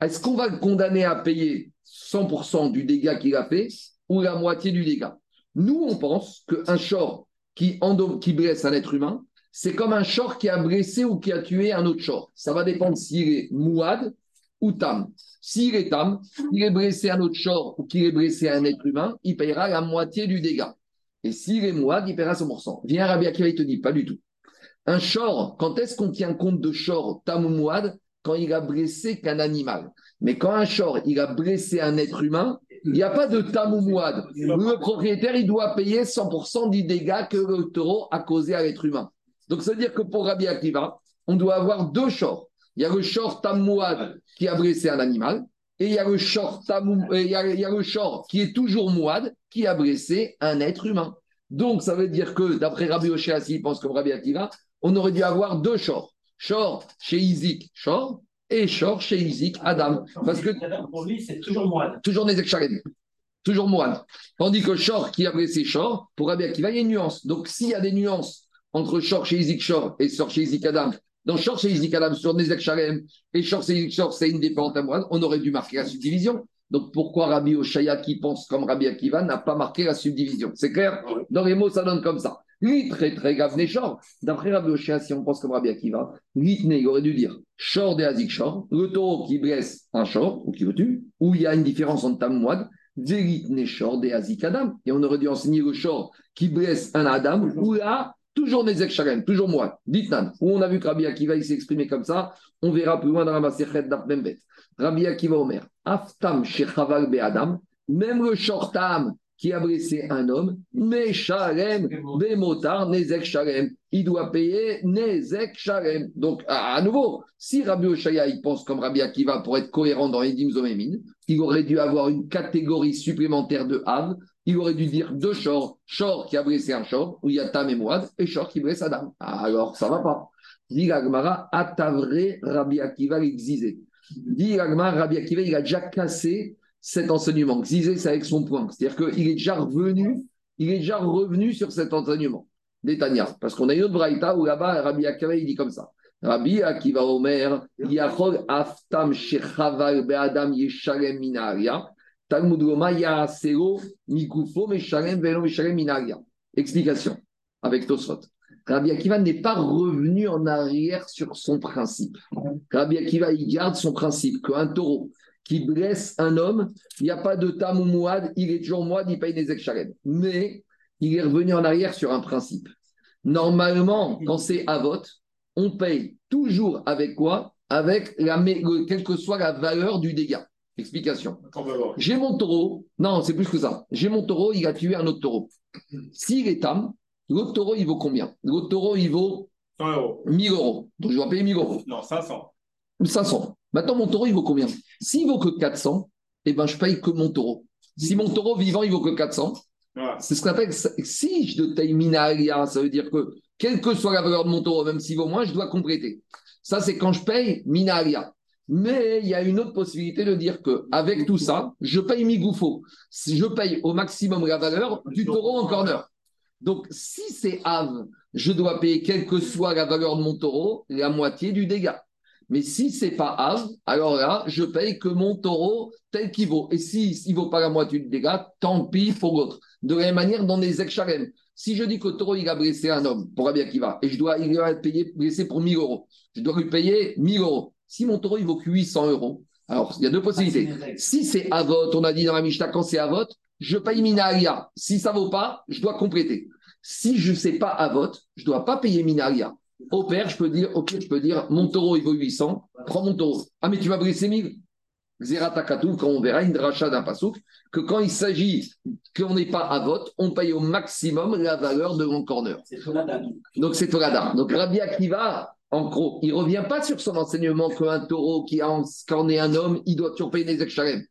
Speaker 1: est-ce qu'on va le condamner à payer 100% du dégât qu'il a fait ou la moitié du dégât? Nous, on pense qu'un short qui, qui blesse un être humain, c'est comme un short qui a blessé ou qui a tué un autre short. Ça va dépendre s'il est mouad ou tam. S'il est tam, il est blessé à notre short ou qu'il est blessé à un être humain, il payera la moitié du dégât. Et s'il est mouad, il paiera 100%. Viens Rabbi Akiva, il te dit, pas du tout. Un short, quand est-ce qu'on tient compte de short tam ou mouad Quand il a blessé qu'un animal. Mais quand un short, il a blessé un être humain, il n'y a pas de tam ou mouad. Le propriétaire, il doit payer 100% du dégât que le taureau a causé à l'être humain. Donc, ça veut dire que pour Rabbi Akiva, on doit avoir deux shorts. Il y a le short tamouad qui a blessé un animal, et il y a le short, il y a, le short qui est toujours mouad qui a blessé un être humain. Donc, ça veut dire que, d'après Rabbi Oshia, il pense comme Rabbi Akiva, on aurait dû avoir deux shorts. Short chez Isaac, short, et short chez Isaac, Adam. Parce que.
Speaker 4: Pour lui, c'est toujours mouad.
Speaker 1: Toujours Nezek Toujours. Tandis que short qui a blessé short, pour Rabbi Akiva, il y a une nuance. Donc, s'il y a des nuances entre short chez Isaac, short et short chez Isaac, Adam, dans Shor Izik Adam sur Nezek Shalem et Shor Izik Shor c'est indépendant à on aurait dû marquer la subdivision. Donc pourquoi Rabbi Oshaya qui pense comme Rabbi Akiva n'a pas marqué la subdivision? C'est clair? Dans les mots, ça donne comme ça. Lui, très très grave Shor. D'après Rabbi Oshaya, si on pense comme Rabbi Akiva, Litne, il aurait dû dire Shor de Azik Shor, le taureau qui blesse un Shor ou qui le tue, où il y a une différence entre Tamouad, Veritne Shor de Azik Adam. Et on aurait dû enseigner le Shor qui blesse un Adam, ou là, Toujours Nezek Shalem, toujours moi. Dites Nan, où on a vu que Rabbi Akiva il s'est exprimé comme ça, on verra plus loin dans la Maserhet d'Apnembet. Rabbi Akiva Omer, Aftam Shechaval Be'adam, même le Shortam qui a blessé un homme, mais Bemotar Nezek Shalem, il doit payer Nezek Shalem. Donc, à, nouveau, si Rabbi Oshaya il pense comme Rabbi Akiva pour être cohérent dans Edim Zomémin, il aurait dû avoir une catégorie supplémentaire de Hav, il aurait dû dire deux Shor, Shor qui a blessé un Shor, où il y a Tam et Moad, et Shor qui blesse Adam. alors, ça ne va pas. Dit Gagmara, Atavre Rabbi Akiva l'exisait. Dit Gagmara, Rabbi Akiva, il a déjà cassé cet enseignement. Xizé, c'est avec son point. C'est-à-dire qu'il est déjà revenu, il est déjà revenu sur cet enseignement. Parce qu'on a une autre braïta où là-bas, Rabbi Akiva, il dit comme ça. Rabbi Akiva Omer, Yachol Aftam Shechaval Be'adam Yeshalem Minaria. Mikufo Velo. Explication avec Tosfot. Rabbi Akiva n'est pas revenu en arrière sur son principe. Rabbi Akiva, il garde son principe qu'un taureau qui blesse un homme, il n'y a pas de tam ou il est toujours mouad, il paye des exchalem. Mais il est revenu en arrière sur un principe. Normalement, quand c'est avot, on paye toujours avec quoi? Avec la, quelle que soit la valeur du dégât. Explication. J'ai mon taureau, non, c'est plus que ça. J'ai mon taureau, il a tué un autre taureau. S'il est tam, l'autre taureau, il vaut combien? L'autre taureau, il vaut
Speaker 3: 100 euros.
Speaker 1: 1000 euros. Donc je dois payer 1000 euros.
Speaker 3: Non, 500.
Speaker 1: 500. Maintenant, mon taureau, il vaut combien? S'il vaut que 400, eh ben, je paye que mon taureau. Si mon taureau vivant, il vaut que 400, c'est ce qu'on appelle. Si je paye minaria, ça veut dire que, quelle que soit la valeur de mon taureau, même s'il vaut moins, je dois compléter. Ça, c'est quand je paye minaria. Mais il y a une autre possibilité de dire que avec tout ça, je paye migoufo. Je paye au maximum la valeur du taureau en corner. Donc, si c'est Ave, je dois payer, quelle que soit la valeur de mon taureau, la moitié du dégât. Mais si c'est pas Av, alors là, je paye que mon taureau tel qu'il vaut. Et s'il si, ne vaut pas la moitié du dégât, tant pis pour l'autre. De la même manière, dans les excharem, si je dis que le taureau, il a blessé un homme, pour Rabbi Akiva, et je dois, il va être payé, blessé pour 1000 euros, je dois lui payer 1000 euros. Si mon taureau, il vaut 800 euros, alors il y a deux possibilités. Si c'est Avot, on a dit dans la Mishnah, quand c'est Avot, je paye Minaria. Si ça ne vaut pas, je dois compléter. Si je ne sais pas Avot, je ne dois pas payer Minaria. Au père, je peux dire, ok, je peux dire, mon taureau, il vaut 800, prends mon taureau. Ah, mais tu vas briser 1000 Zeratakatu, quand on verra une dracha d'un pasouk, que quand il s'agit qu'on n'est pas à vote, on paye au maximum la valeur de mon corner.
Speaker 4: C'est.
Speaker 1: Donc c'est Tolada. Donc Rabbi Akiva, en gros, il ne revient pas sur son enseignement qu'un taureau qui a, est un homme, il doit toujours payer des excharem.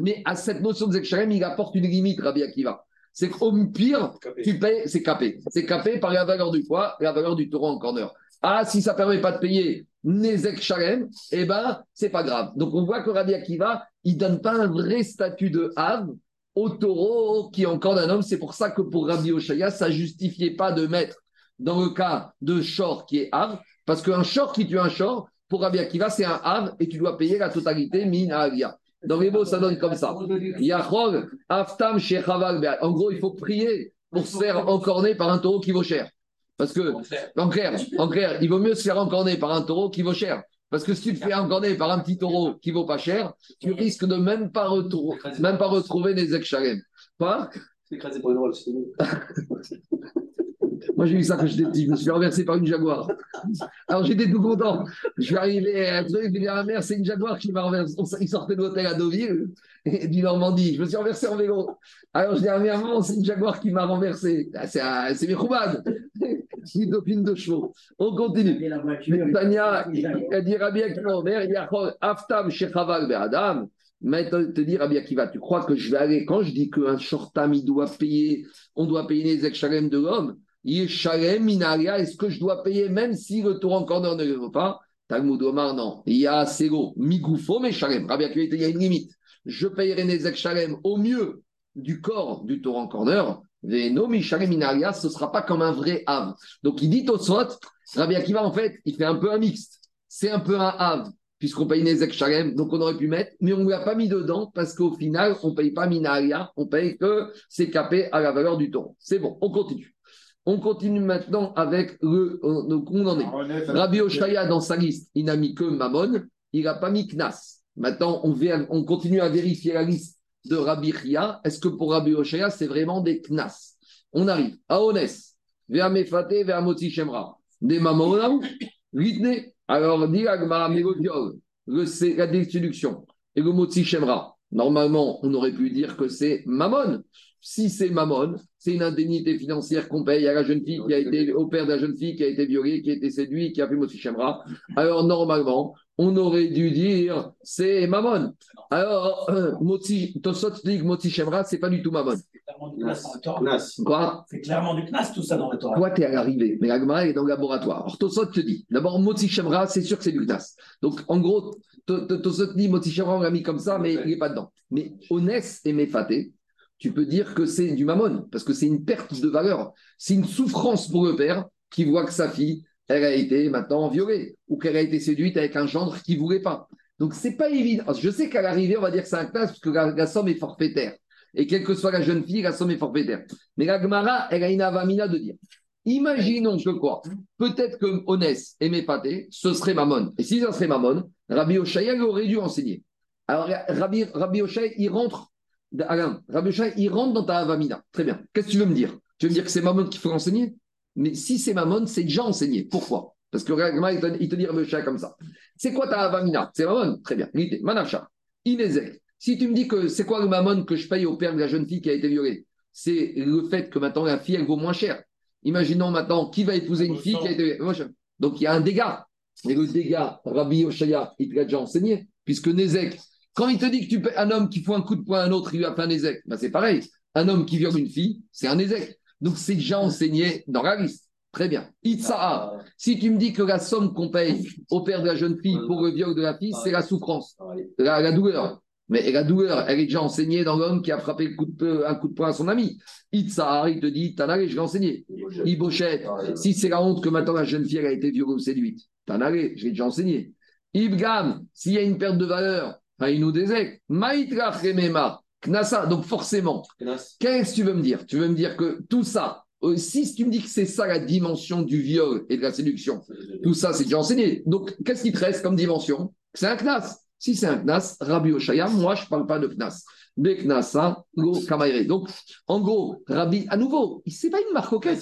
Speaker 1: Mais à cette notion des excharem, il apporte une limite, Rabbi Akiva. C'est qu'au pire, tu payes, c'est capé. C'est capé par la valeur du poids, la valeur du taureau en corner. Ah, si ça ne permet pas de payer Nezek Shalem, eh ben, c'est pas grave. Donc, on voit que Rabbi Akiva, il donne pas un vrai statut de Hav au taureau qui est encore un homme. C'est pour ça que pour Rabbi Oshaya, ça justifiait pas de mettre dans le cas de Shor qui est Hav, parce qu'un Shor qui tue un Shor, pour Rabbi Akiva, c'est un Hav et tu dois payer la totalité min Avia. Dans les mots, ça donne comme ça. Aftam, En gros, il faut prier pour se faire encorner par un taureau qui vaut cher. Parce que, en clair, en clair, il vaut mieux se faire encorner par un taureau qui vaut cher. Parce que si tu te fais encorner par un petit taureau qui vaut pas cher, tu risques de même pas, retrouver, même pas retrouver des ex pour une rôle, Moi, j'ai eu ça quand j'étais petit. Je me suis renversé par une Jaguar. Alors, j'étais tout content. Je suis arrivé à truc, je à ma mère, c'est une Jaguar qui m'a renversé. Il sortait de l'hôtel à Deauville, et du Normandie. Je me suis renversé en vélo. Alors, je dis à ma mère, c'est une Jaguar qui m'a renversé. Ah, c'est mes roubades. [LAUGHS] une copine de chevaux. On continue. Tania, elle dit Rabbi Akiva, Aftam Shechaval Adam. Maintenant, te dire, Rabbi Akiva, tu crois que je vais aller, quand je dis qu'un shortam, il doit payer, on doit payer les ex de l'homme, est-ce que je dois payer même si le tour en corner ne le veut pas? Talmud Omar, non. Il y a Sego, Migoufo, mais Shalem. Rabbi il y a une limite. Je payerai les ex au mieux du corps du tour en corner. Veno, Mishalem, Minaria, ce ne sera pas comme un vrai Hav. Donc il dit au Sot, Rabbi Akiva, en fait, il fait un peu un mixte. C'est un peu un Hav puisqu'on paye Nezek Shalem, donc on aurait pu mettre, mais on ne l'a pas mis dedans parce qu'au final, on ne paye pas Minaria, on paye que c'est capé à la valeur du taureau. C'est bon, on continue. On continue maintenant avec le. Euh, donc, on en est. Rabbi Oshaya, dans sa liste, il n'a mis que Mammon, il n'a pas mis Knas. Maintenant, on, on, continue à vérifier la liste de Rabbi Ria. Est-ce que pour Rabbi Oshaya, c'est vraiment des Knas? On arrive à Onès. vers Mefate, vers Motsi Shemra. Des mamons, Ritne. Alors, dit Agmara, la destruction et le Motsi Shemra. Normalement, on aurait pu dire que c'est Mammon. Si c'est Mammon, c'est une indemnité financière qu'on paye à la jeune fille qui a été, au père de la jeune fille qui a été violée, qui a été séduit, qui a fait Motsi Shemra. Alors, normalement, on aurait dû dire c'est Mammon. Alors, euh, Motsi, Tosot dit que Motsi Shemra, c'est pas du tout Mammon.
Speaker 4: Quoi? C'est clairement du Knas, tout ça dans le Torah.
Speaker 1: Toi, tu es à l'arrivée, mais l'Agma est dans le laboratoire. Alors, Tosot te dit d'abord, Motsi Shemra, c'est sûr que c'est du Knas. Donc, en gros, Tosot dit Motsi Shemra, on l'a mis comme ça, mais il n'est pas dedans. Mais Onès et Mefaté, tu peux dire que c'est du Mammon, parce que c'est une perte de valeur. C'est une souffrance pour le père qui voit que sa fille elle a été maintenant violée ou qu'elle a été séduite avec un gendre qui ne voulait pas. Donc, c'est pas évident. Je sais qu'à l'arrivée, on va dire que c'est un classe parce que la, somme est forfaitaire. Et quelle que soit la jeune fille, la somme est forfaitaire. Mais la Gemara, elle a une avamina de dire imaginons que quoi? Peut-être que Onès et Mépaté, ce serait Mammon. Et si ça serait Mammon, Rabbi Oshaya aurait dû enseigner. Alors, Rabbi, Rabbi il rentre. Alain, Rabbi Oshaya, il rentre dans ta avamina. Très bien. Qu'est-ce que tu veux me dire? Tu veux me dire que c'est Mammon qu'il faut enseigner mais si c'est Mammon, c'est déjà enseigné. Pourquoi? Parce que il te, dit comme ça. C'est quoi ta Avamina? C'est Mammon? Très bien. Manacha. Inezek. Si tu me dis que c'est quoi le Mammon que je paye au père de la jeune fille qui a été violée? C'est le fait que maintenant la fille, elle vaut moins cher. Imaginons maintenant qui va épouser une fille qui a été violée? Donc il y a un dégât. Et le dégât, Rabbi Oshaya, il te l'a déjà enseigné. Puisque Nezek, quand il te dit que tu un homme qui fout un coup de poing à un autre, il lui a fait un Nezek, ben c'est pareil. Un homme qui viole une fille, c'est un Nezek. Donc, c'est déjà enseigné dans la liste. Très bien. Itza'a, si tu me dis que la somme qu'on paye au père de la jeune fille pour le viol de la fille, c'est la souffrance, la, douleur. Mais la douleur, elle est déjà enseignée dans l'homme qui a frappé un coup de poing à son ami. Itza'a, il te dit, Tanare, je l'ai enseigné. Ibochette, si c'est la honte que maintenant la jeune fille a été violée ou séduite, Tanare, je l'ai déjà enseigné. Ibgam, s'il y a une perte de valeur, donc forcément, qu'est-ce que tu veux me dire? Tu veux me dire que tout ça, euh, si tu me dis que c'est ça la dimension du viol et de la séduction, tout ça c'est déjà enseigné. Donc qu'est-ce qui te reste comme dimension? C'est un Knas. Si c'est un Knas, Rabbi Oshaya, moi je ne parle pas de Knas. Go Donc, en gros, Rabbi, à nouveau, c'est pas une marcoquette.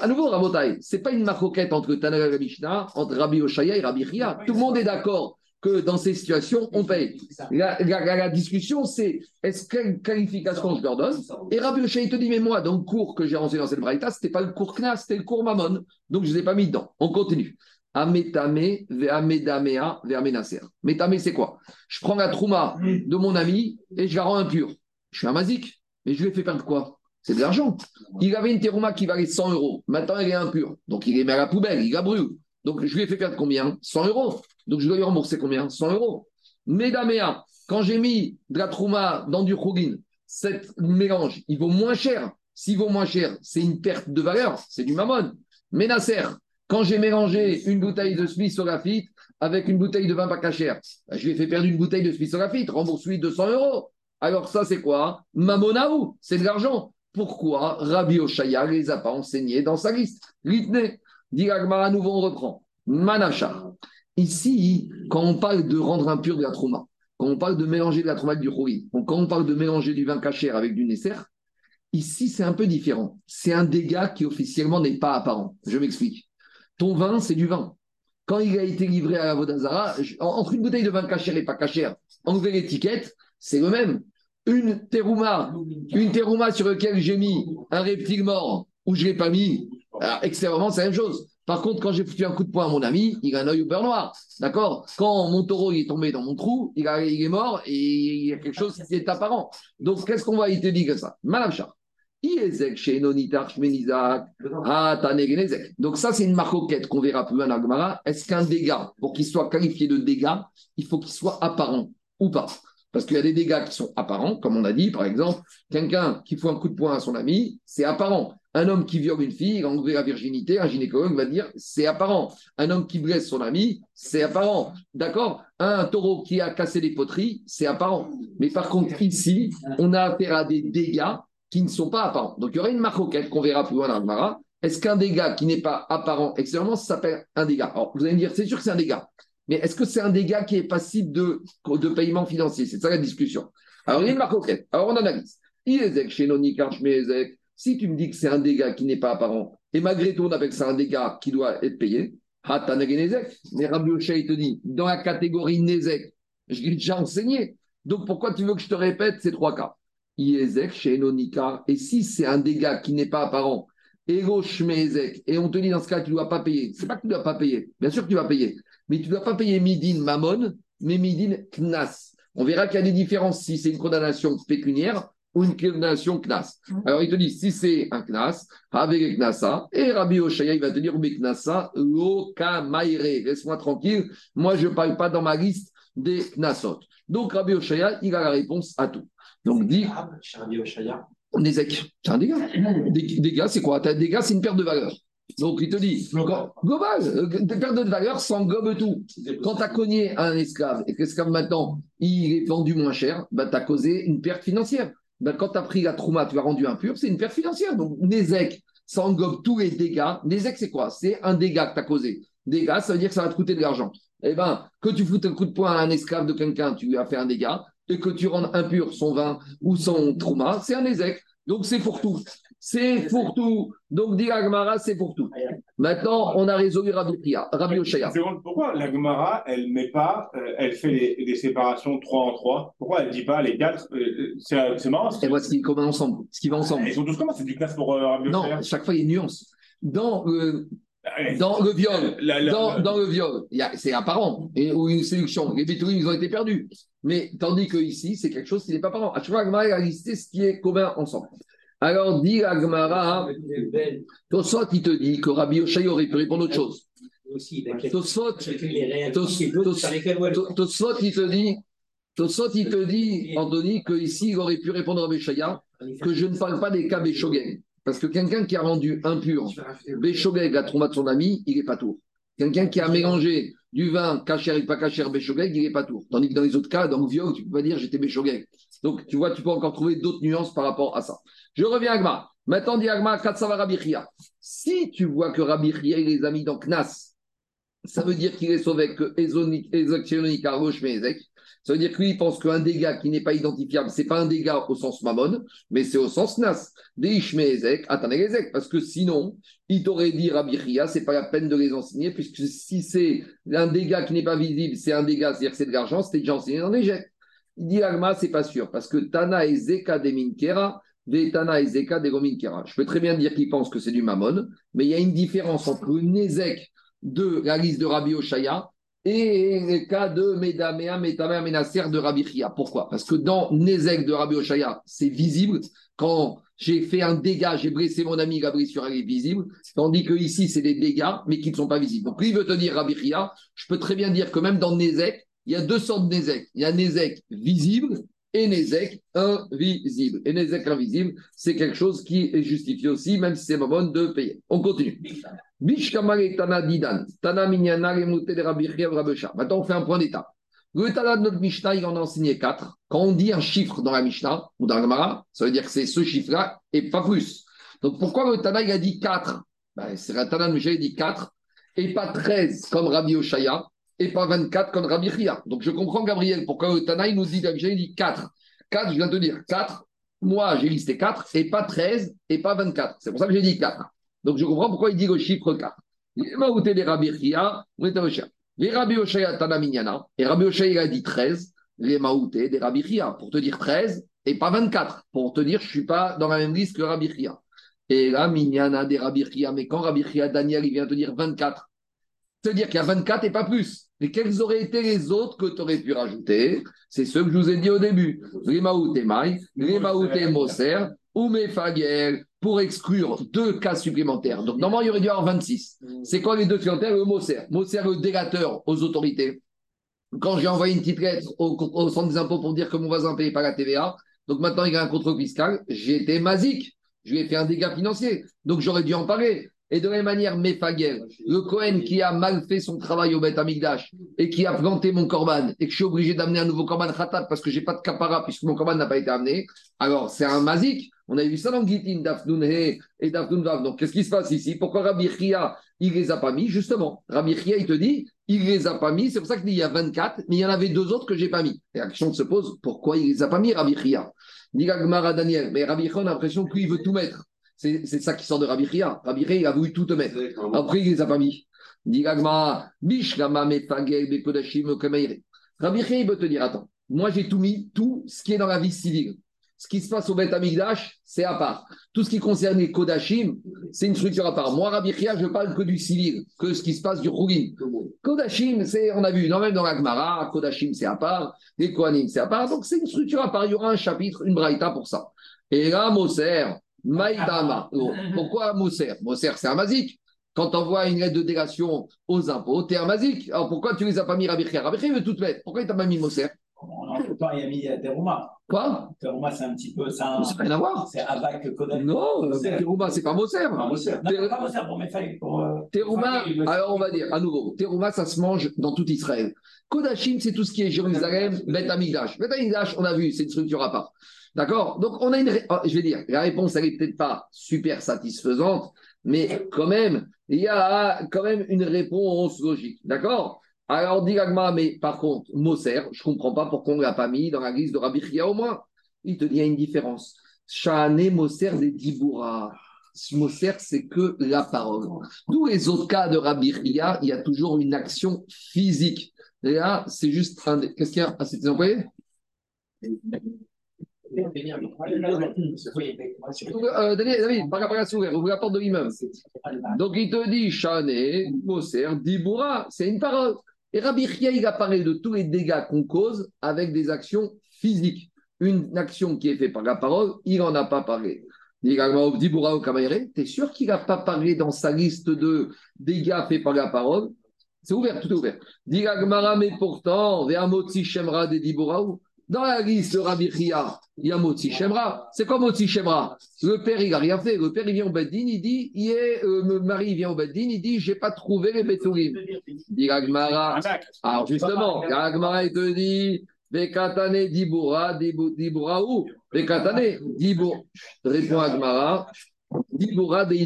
Speaker 1: À nouveau, Rabotai, c'est pas une marcoquette entre Tanaka et Mishnah, entre Rabbi Oshaya et Rabbi Ria. Tout le monde est d'accord que dans ces situations, on paye. La, discussion, c'est est-ce quelle qualification je leur donne? Et Rabbi Oshai te dit, mais moi, dans le cours que j'ai renseigné dans cette braïta, ce n'était pas le cours Knas, c'était le cours Mammon. Donc, je ne les ai pas mis dedans. On continue. Ametame, Amedamea, Vermenaser. Metame, c'est quoi? Je prends la trouma de mon ami et je la rends impure. Je suis un mazik, mais je lui ai fait perdre quoi? C'est de l'argent. Il avait une terouma qui valait 100 euros. Maintenant, elle est impure. Donc, il est mis à la poubelle, il la brûle. Donc, je lui ai fait perdre combien? 100 euros. Donc, je dois lui rembourser combien? 100 euros. Médamea, quand j'ai mis de la trouma dans du chougin, cet mélange, il vaut moins cher. S'il vaut moins cher, c'est une perte de valeur, c'est du mammon. Ménacer, quand j'ai mélangé une bouteille de smissolafite avec une bouteille de vin pas cachère, ben, je lui ai fait perdre une bouteille de smissolafite, rembourse-lui 200 euros. Alors ça, c'est quoi? Mamonaou, c'est de l'argent. Pourquoi Rabbi Oshaya ne les a pas enseignés dans sa liste? Litne, dit à nouveau, on reprend. Manacha. Ici, quand on parle de rendre impur de la trauma, quand on parle de mélanger de la trauma avec du rouille, quand on parle de mélanger du vin caché avec du Nesser, ici, c'est un peu différent. C'est un dégât qui officiellement n'est pas apparent. Je m'explique. Ton vin, c'est du vin. Quand il a été livré à la Vodazara, entre une bouteille de vin caché et pas caché, enlever l'étiquette, c'est le même. Une terouma, une terouma sur laquelle j'ai mis un reptile mort ou je ne l'ai pas mis, c'est la même chose. Par contre, quand j'ai foutu un coup de poing à mon ami, il a un œil au noir. D'accord? Quand mon taureau est tombé dans mon trou, il, est mort et il y a quelque chose qui est apparent. Donc, qu'est-ce qu'on va Il te dit que ça? Madame ah, Donc, ça, c'est une marcoquette qu'on verra plus en Agmara. Est-ce qu'un dégât, pour qu'il soit qualifié de dégât, il faut qu'il soit apparent ou pas? Parce qu'il y a des dégâts qui sont apparents, comme on a dit, par exemple, quelqu'un qui fout un coup de poing à son ami, c'est apparent. Un homme qui viole une fille, il a la virginité, un gynécologue va dire c'est apparent. Un homme qui blesse son ami, c'est apparent. D'accord? Un taureau qui a cassé les poteries, c'est apparent. Mais par contre, ici, on a affaire à des dégâts qui ne sont pas apparents. Donc il y aurait une marque qu'on verra plus loin dans le Mara. Est-ce qu'un dégât qui n'est pas apparent extérieurement, s'appelle un dégât? Alors vous allez me dire, c'est sûr que c'est un dégât. Mais est-ce que c'est un dégât qui est passible de, paiement financier? C'est ça la discussion. Alors il y a une marque Alors on analyse. Iezek, Shenoni, Karchmezek, Si tu me dis que c'est un dégât qui n'est pas apparent, et malgré tout on appelle ça un dégât qui doit être payé, mais Rabbi Oshaya, il te dit, dans la catégorie Nezek, je l'ai déjà enseigné. Donc pourquoi tu veux que je te répète ces trois cas? Iezek, chez Enonika, et si c'est un dégât qui n'est pas apparent, et on te dit dans ce cas, tu ne dois pas payer. C'est pas que tu ne dois pas payer. Bien sûr que tu vas payer. Mais tu ne dois pas payer Midin Mamon, mais Midin Knas. On verra qu'il y a des différences si c'est une condamnation pécuniaire ou une condamnation Knas. Alors il te dit, si c'est un Knas, avec Knasa, et Rabbi Oshaya, il va te dire, Knasa, Loka Maire. Laisse-moi tranquille. Moi, je ne parle pas dans ma liste des Knasot. Donc Rabbi Oshaya, il a la réponse à tout. Donc dit. Rabbi Oshaya. Nezek, c'est un dégât. Dégât, c'est quoi? Un dégât, c'est une perte de valeur. Donc il te dit, global, euh, perte de valeur s'englobe tout. Quand tu as cogné un esclave et que l'esclave maintenant, il est vendu moins cher, bah, tu as causé une perte financière. Bah, quand tu as pris la trauma, tu l'as rendu impur, c'est une perte financière. Donc Nezek, ça englobe tous les dégâts. Nezek, c'est quoi? C'est un dégât que tu as causé. Dégât, ça veut dire que ça va te coûter de l'argent. Eh bien, que tu foutes un coup de poing à un esclave de quelqu'un, tu lui as fait un dégât, et que tu rendes impur son vin ou son trauma, c'est un Nezek. Donc c'est pour tout. C'est pour tout. Donc dit l'Agmara, c'est pour tout. Maintenant, on a résolu Rabbi, Rabbi Oshaya.
Speaker 3: Pourquoi l'Agmara, elle met pas, euh, elle fait des séparations 3 en 3 Pourquoi elle ne dit pas les 4 euh, euh, C'est marrant.
Speaker 1: Et voici ce qui va ensemble. Ce qui va ensemble.
Speaker 3: Ils sont tous comment C'est du classe pour Rabbi
Speaker 1: Non, chaque fois, il y a une nuance. Dans dans le viol, dans, le viol, c'est apparent, et, ou une séduction. Les bétouines, ils ont été perdus. Mais tandis que ici, c'est quelque chose qui n'est pas apparent. À chaque fois, a listé ce qui est commun ensemble. Alors, dit Agmara, Tosot, il te dit que Rabbi Oshai aurait pu répondre autre chose. Tosot, il te dit, Tosot, il te dit, Anthony, qu'ici, il aurait pu répondre à Rabbi Oshaya que je ne parle pas des cas Béchogen. Parce que quelqu'un qui a rendu impur Béchogeg la trauma de son ami, il n'est pas tour. Quelqu'un qui a mélangé du vin caché et pas caché Béchogeg, il n'est pas tour. Tandis que dans les autres cas, dans le viol, tu ne peux pas dire j'étais Béchogeg. Donc, tu vois, tu peux encore trouver d'autres nuances par rapport à ça. Je reviens à Agma. Maintenant, dit Agma, Katsava Rabichia. Si tu vois que Rabichia, il les a mis dans Knas, ça veut dire qu'il est sauvé que Ezek. Ça veut dire que lui, il pense qu'un dégât qui n'est pas identifiable, ce n'est pas un dégât au sens mamon, mais c'est au sens nas. Deishmeezek, Ezek. Parce que sinon, il t'aurait dit Rabbi ce n'est pas la peine de les enseigner, puisque si c'est un dégât qui n'est pas visible, c'est un dégât, c'est-à-dire que c'est de l'argent, c'était déjà enseigné dans les Il dit Agma, c'est pas sûr, parce que Tana et Zeka des Minkera, Tana et Zeka des Gominkera. Je peux très bien dire qu'il pense que c'est du mamon, mais il y a une différence entre le Nezek de la liste de Rabbi Oshaya et le cas de Medamea, Metama, Menacer de Rabbi. Pourquoi? Parce que dans Nezek de Rabbi Oshaya, c'est visible. Quand j'ai fait un dégât, j'ai blessé mon ami, la blessure elle est visible. Tandis que ici, c'est des dégâts, mais qui ne sont pas visibles. Donc il veut te dire Rabbi. Je peux très bien dire que même dans Nezek, il y a deux sortes de Nezek. Il y a Nezek visible et invisible. Et invisible, c'est quelque chose qui est justifié aussi, même si c'est bon de payer. On continue. Maintenant, on fait un point d'état. Le Tana de notre Mishnah, il en a enseigné quatre. Quand on dit un chiffre dans la Mishnah ou dans la Gemara, ça veut dire que c'est ce chiffre-là et pas plus. Donc pourquoi le Tana, il a dit 4 ben, C'est le Tana de Mishnah, il dit 4 et pas 13 comme Rabbi Oshaya et pas 24 comme Rabbi Chia. Donc je comprends, Gabriel, pourquoi le Tana, il nous dit, il dit 4. 4, je viens de te dire 4. Moi, j'ai listé 4 et pas 13 et pas 24. C'est pour ça que j'ai dit 4. Donc je comprends pourquoi il dit le chiffre 4. Les Rabbi les Rabbi Oshaya Tanaminyana, et Rabbi Oshaya a dit 13, les Maouté des Rabbi Chia, pour te dire 13 et pas 24, pour te dire je suis pas dans la même liste que Rabbi Chia. Et là, Minyana des Rabbi Chia, mais quand Rabbi Chia, Daniel, il vient te dire 24, te dire qu'il y a 24 et pas plus. Mais quels auraient été les autres que tu aurais pu rajouter? C'est ceux que je vous ai dit au début. Les Maouté Moser, pour exclure deux cas supplémentaires. Donc, normalement, il y aurait dû avoir 26. C'est quoi les deux supplémentaires? Le Moser. Moser, le délateur aux autorités. Quand j'ai envoyé une petite lettre au, centre des impôts pour dire que mon voisin ne payait pas la TVA, donc maintenant il y a un contrôle fiscal, j'ai été masique. Je lui ai fait un dégât financier. Donc, j'aurais dû en parler. Et de la même manière, Mefaguel, le Cohen qui a mal fait son travail au Beth Amigdash et qui a planté mon corban et que je suis obligé d'amener un nouveau corban khatat parce que j'ai pas de capara puisque mon corban n'a pas été amené, alors c'est un mazik. On a vu ça dans Gitin, Dafnun et Dafnun Vav. Donc qu'est-ce qui se passe ici? Pourquoi Rabbi Chia, il les a pas mis? Justement, Rabbi Chia, il te dit, il les a pas mis. C'est pour ça qu'il y a 24, mais il y en avait deux autres que j'ai pas mis. Et la question se pose, pourquoi il les a pas mis, Rabbi Chia? Daniel, mais Rabbi Chia, a l'impression qu'il veut tout mettre. C'est ça qui sort de Rabbi Ria. Rabbi Ria, il a voulu tout te mettre. Après, il les a pas mis. Dit Bish Rabbi Ria, il veut te dire attends, moi j'ai tout mis, tout ce qui est dans la vie civile. Ce qui se passe au Beth Amigdash, c'est à part. Tout ce qui concerne les Kodashim, c'est une structure à part. Moi, Rabbi Chia, je parle que du civil, que ce qui se passe du Rougin. Kodashim, c'est, on a vu, non, même dans la Gemara, Kodashim, c'est à part. Les Kohanim, c'est à part. Donc, c'est une structure à part. Il y aura un chapitre, une braïta pour ça. Et là, Moser, Maïdama. Pourquoi Moser? Moser, c'est un mazik. Quand on voit une lettre de délation aux impôts, t'es un mazik. Alors, pourquoi tu les as pas mis Rabbi Chia veut tout mettre. Pourquoi il t'a pas mis Moser?
Speaker 4: Temps, il a mis euh, Teruma.
Speaker 1: Quoi?
Speaker 4: Teruma, c'est un petit peu. Ça
Speaker 1: n'a rien à voir.
Speaker 4: C'est Avak Kodak.
Speaker 1: Non, Teruma, c'est pas Moser.
Speaker 4: Pas Moser. pas Moser pour mes failles. Euh,
Speaker 1: Teruma, alors on va dire à nouveau, Teruma, ça se mange dans tout Israël. Kodachim, c'est tout ce qui est Jérusalem, Bet Amigdash. Bet Amigdash, on a vu, c'est une structure à part. D'accord? Donc, on a une. Oh, je vais dire, la réponse, elle n'est peut-être pas super satisfaisante, mais quand même, il y a quand même une réponse logique. D'accord? Alors, dit Agma, mais par contre, Moser, je ne comprends pas pourquoi on ne l'a pas mis dans la liste de Rabbi Chia au moins. Il te dit, il y a une différence. Shane Moser des Diboura. Moser, c'est que la parole. Tous les autres cas de Rabbi Chia, il y a toujours une action physique. Là, c'est juste un. Qu'est-ce qu'il y a? Ah, employés euh, David, ouvre la porte de l'immeuble. Donc il te dit Shane, Moser, Diboura, c'est une parole. Et Rabbi Chia, il a parlé de tous les dégâts qu'on cause avec des actions physiques. Une action qui est faite par la parole, il n'en a pas parlé. Tu es sûr qu'il n'a pas parlé dans sa liste de dégâts faits par la parole? C'est ouvert, tout est ouvert. mais pourtant, Shemra de dans la liste de Rabbi Chia, il y a Moti Shemra. C'est quoi Moti Shemra? Le père, il n'a rien fait. Le père, il vient au Beddin, il dit, il est, euh, le mari vient au Beddin, il dit, j'ai pas trouvé les Betourim. Dit Agmara. Alors justement, Agmara, il te dit, Bekatane Dibura, Dibura où Bekatane, Dibura. Répond Agmara, Dibura de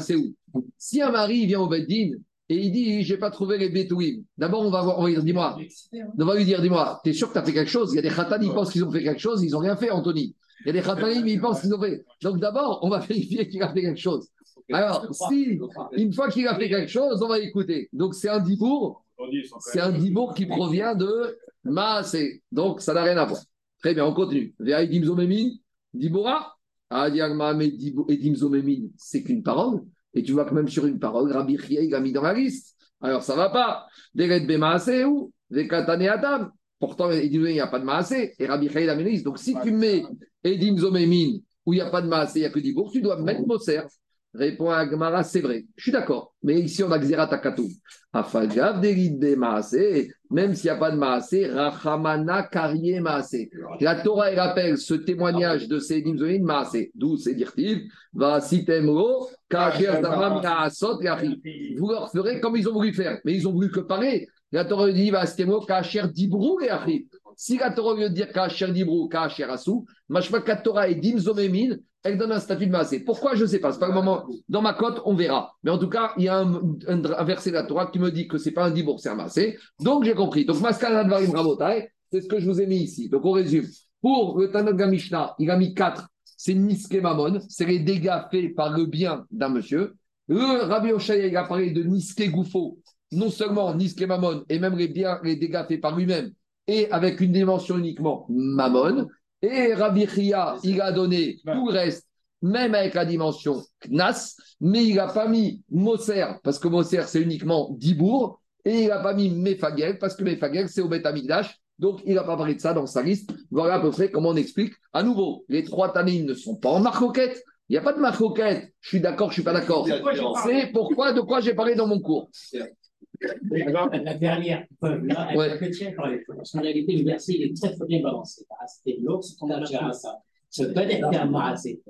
Speaker 1: c'est où Si un mari vient au Beddin, et il dit, je n'ai pas trouvé les bétouïs. D'abord, on va, voir, lui dire, dis-moi, on va lui dire, dis-moi, tu es sûr que tu as fait quelque chose? Il y a des khatanis, ils pensent qu'ils ont fait quelque chose, ils n'ont rien fait, Anthony. Il y a des khatanis, mais ils pensent qu'ils ont fait. Donc d'abord, on va [LAUGHS] vérifier qu'il a fait quelque chose. Alors, si, une fois qu'il a fait quelque chose, on va écouter. Donc c'est un dibour, c'est un dibour qui provient de Maasé. Donc ça n'a rien à voir. Très bien, on continue. Ve'aïdim zomemin, dibora, Adiagma edim zomemin, c'est qu'une parole. Et tu vois que même sur une parole, Rabbi Chia, il a mis dans la liste. Alors ça ne va pas. Deret Bemaase ou Vekatane Adam. Pourtant, il n'y a pas de Maase. Et Rabbi Chia, il a mis la liste. Donc si tu mets Edim Zomemin, où il n'y a pas de Maase, il n'y a que Dibour, tu dois mettre Moser. Répond à Gmara, c'est vrai. Je suis d'accord. Mais ici, on a Xeratakatou. Afagav de Maase, même s'il n'y a pas de Maase, Rachamana Karye Maase. La Torah, elle rappelle ce témoignage de ces Zomin Maase. D'où c'est dire-t-il, va sitemro, vous leur ferez comme ils ont voulu faire. Mais ils ont voulu que parler. La Torah dit, va sitemro, Kacher Dibrou et Si la Torah veut dire Kacher Dibrou, Kacher Asou, Mashma Torah et Dim Zomemin, elle donne un statut de massé. Pourquoi Je ne sais pas. C'est pas le moment. Dans ma cote, on verra. Mais en tout cas, il y a un, verset de la Torah qui me dit que ce n'est pas un dibour, c'est un. Donc j'ai compris. Donc Maskana Dvarim c'est ce que je vous ai mis ici. Donc on résume. Pour le Tanakh Mishnah, il a mis quatre. C'est Niske Mamon. C'est les dégâts faits par le bien d'un monsieur. Le Rabbi Oshaya, il a parlé de Niske Goufo. Non seulement Niske Mamon, et même les, biens, les dégâts faits par lui-même, et avec une dimension uniquement Mamon. Et Rabbi Chia, il a donné tout le reste, même avec la dimension Knas, mais il n'a pas mis Moser, parce que Moser, c'est uniquement Dibour, et il n'a pas mis Mefagel, parce que Mefagel, c'est au Beth donc il n'a pas parlé de ça dans sa liste. Voilà à peu près comment on explique. À nouveau, les trois tanines ne sont pas en marcoquette. Il n'y a pas de marcoquette. Je suis d'accord, je ne suis pas d'accord. C'est pourquoi, de quoi j'ai parlé dans mon cours.
Speaker 4: La dernière preuve, là, ouais. elle peut parce qu'en réalité, le verset il est très, très bien balancé. C'est lourd, c'est qu'on a à ça. Ça peut être un assez.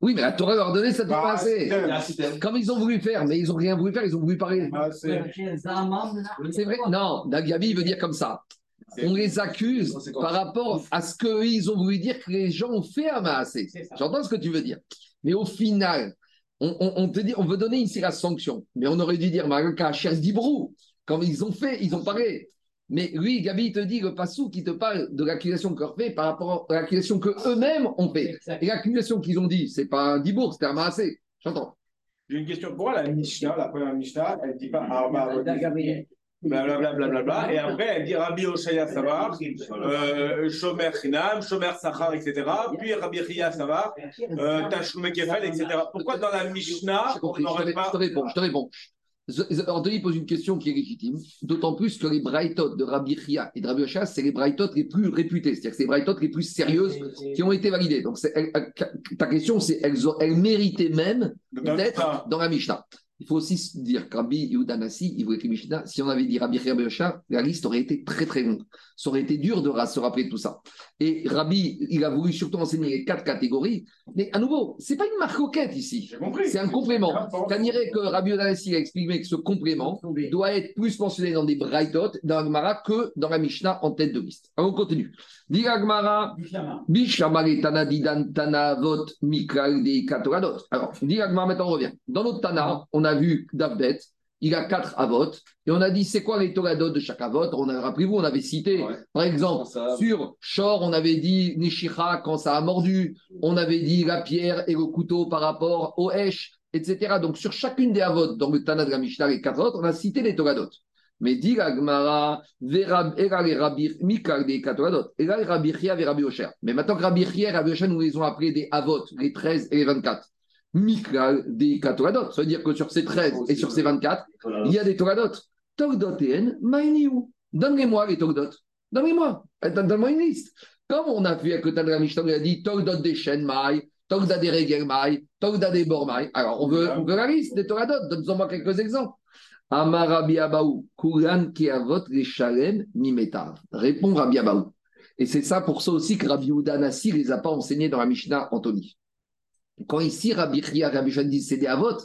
Speaker 1: Oui, mais la Torah leur a donné, ça ne pas assez. Comme ils ont voulu faire, mais ils n'ont rien voulu faire, ils ont voulu parler. C'est vrai Non, Gabi veut dire comme ça. On les accuse par rapport à ce qu'ils ont voulu dire que les gens ont fait à Maasé. J'entends ce que tu veux dire. Mais au final, on, te dit, on veut donner ici la sanction, mais on aurait dû dire Maraka Cher Dibrou, quand ils ont fait, ils ont parlé. Mais lui, Gabi, il te dit le passou qui te parle de l'accusation que leur fait par rapport à l'accusation qu'eux-mêmes ont fait. Et l'accusation qu'ils ont dit, c'est pas un dibourg, c'était un maassé. J'entends.
Speaker 3: J'ai une question. Pourquoi la Mishnah, la première Mishnah, elle ne dit pas Arba Blablabla, bla, bla, bla, et après elle dit Rabbi Oshaya Savar, euh, Shomer Chinam, Shomer Sachar, etc. Puis Rabbi Ria Savar, euh, Kefel, etc. Pourquoi dans la Mishnah, on n'aurait pas.
Speaker 1: Je te réponds, je te réponds. Anthony pose une question qui est légitime, d'autant plus que les Braithot de Rabbi Chia et de Rabbi Oshaya, c'est les Braithot les plus réputés, c'est-à-dire que c'est les Braithot les plus sérieuses qui ont été validées. Donc ta question, c'est elles, elles méritaient même d'être dans la Mishnah. Il faut aussi dire que Rabbi Yehudanassi, il voulait que Mishnah, si on avait dit Rabbi Rabbi la liste aurait été très très longue. Ça aurait été dur de se rappeler de tout ça. Et Rabbi, il a voulu surtout enseigner les quatre catégories. Mais à nouveau, c'est pas une marcoquette ici. C'est un complément. Ça dirait que Rabbi Yehudanassi a expliqué que ce complément doit être plus mentionné dans des Braithot, dans la Gemara, que dans la Mishnah en tête de liste. Alors on continue. Dit Agmara, Tana Didan Tana Vot Mikral. Alors, dit Agmara, maintenant on revient. Dans notre Tana, on a vu Davdet, il a quatre avot, et on a dit c'est quoi les Toradot de chaque avot On a rappelez-vous, on avait cité, par exemple, sur Shor, on avait dit Nishira quand ça a mordu, on avait dit la pierre et le couteau par rapport au Hesh, etc. Donc sur chacune des avot, dans le Tana de la Mishnah, les quatre autres, on a cité les Toradot. Mais dit Rabbi Osher. Mais maintenant que Rabbi Chia et Rabbi Osher, nous les ont appelés des Avot, les 13 et les 24. Mikal des Katoradot. Ça veut dire que sur ces 13 et sur ces 24, il y a des Toradot. Togdot et Mainiou. Donnez-moi les Togdot. Donnez-moi. Donne-moi une liste. Comme on a vu avec le Tanakh Mishnah, il a dit Togdot des Shen Mai, Togda des Regel Mai, Togda des Bor Mai. Alors, on veut, on veut la liste des Toradot. Donne-moi quelques exemples. Amarabi Abaou, Kuran qui avot les Shalem Mimetav. Répond Rabbi Abaou. Et c'est ça pour ça aussi que Rabbi Udanassi ne les a pas enseignés dans la Mishnah Anthony. Quand ici Rabbi Ria, Rabbi Shan disent c'est des avot,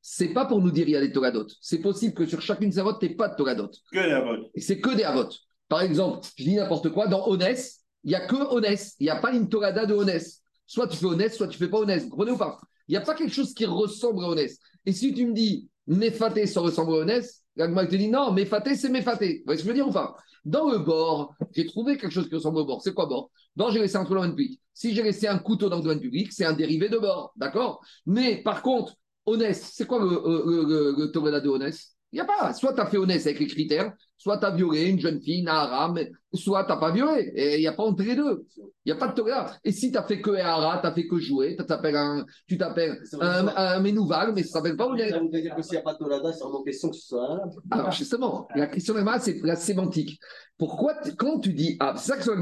Speaker 1: c'est pas pour nous dire il y a des toradot. C'est possible que sur chacune de ces avots, tu pas de toradot.
Speaker 3: Que des avots.
Speaker 1: Et c'est que des avots. Par exemple, je dis n'importe quoi, dans Honès, il n'y a que Honès. Il n'y a pas une torada de Honès. Soit tu fais Honès, soit tu fais pas Honès. Vous comprenez ou pas? Il n'y a pas quelque chose qui ressemble à Honès. Et si tu me dis Méfaté, ça ressemble à Honès, l'agma te dit non, Méfaté, c'est Méfaté. Vous voyez ce que je veux dire ou pas? Dans le bord, j'ai trouvé quelque chose qui ressemble au bord. C'est quoi bord? Bord, j'ai laissé un trou dans le public. Si j'ai laissé un couteau dans le domaine public, c'est un dérivé de bord. D'accord? Mais par contre, Honès, c'est quoi le, le, le, de Honès Il n'y a pas. Soit tu as fait Honès avec les critères, soit tu as violé une jeune fille, Nahara, soit tu n'as pas violé. Et il n'y a pas entre les deux. Il n'y a pas de Torah. Et si tu n'as fait que Hara, tu n'as fait que jouer, un, tu t'appelles un, un, Ménouval, mais ça ne s'appelle pas Honès.
Speaker 2: Ça veut dire que s'il n'y a pas de Torah, c'est vraiment question que ce soit
Speaker 1: Alors justement, la question de c'est la sémantique. Pourquoi, quand tu dis, ah, c'est ça que c'est.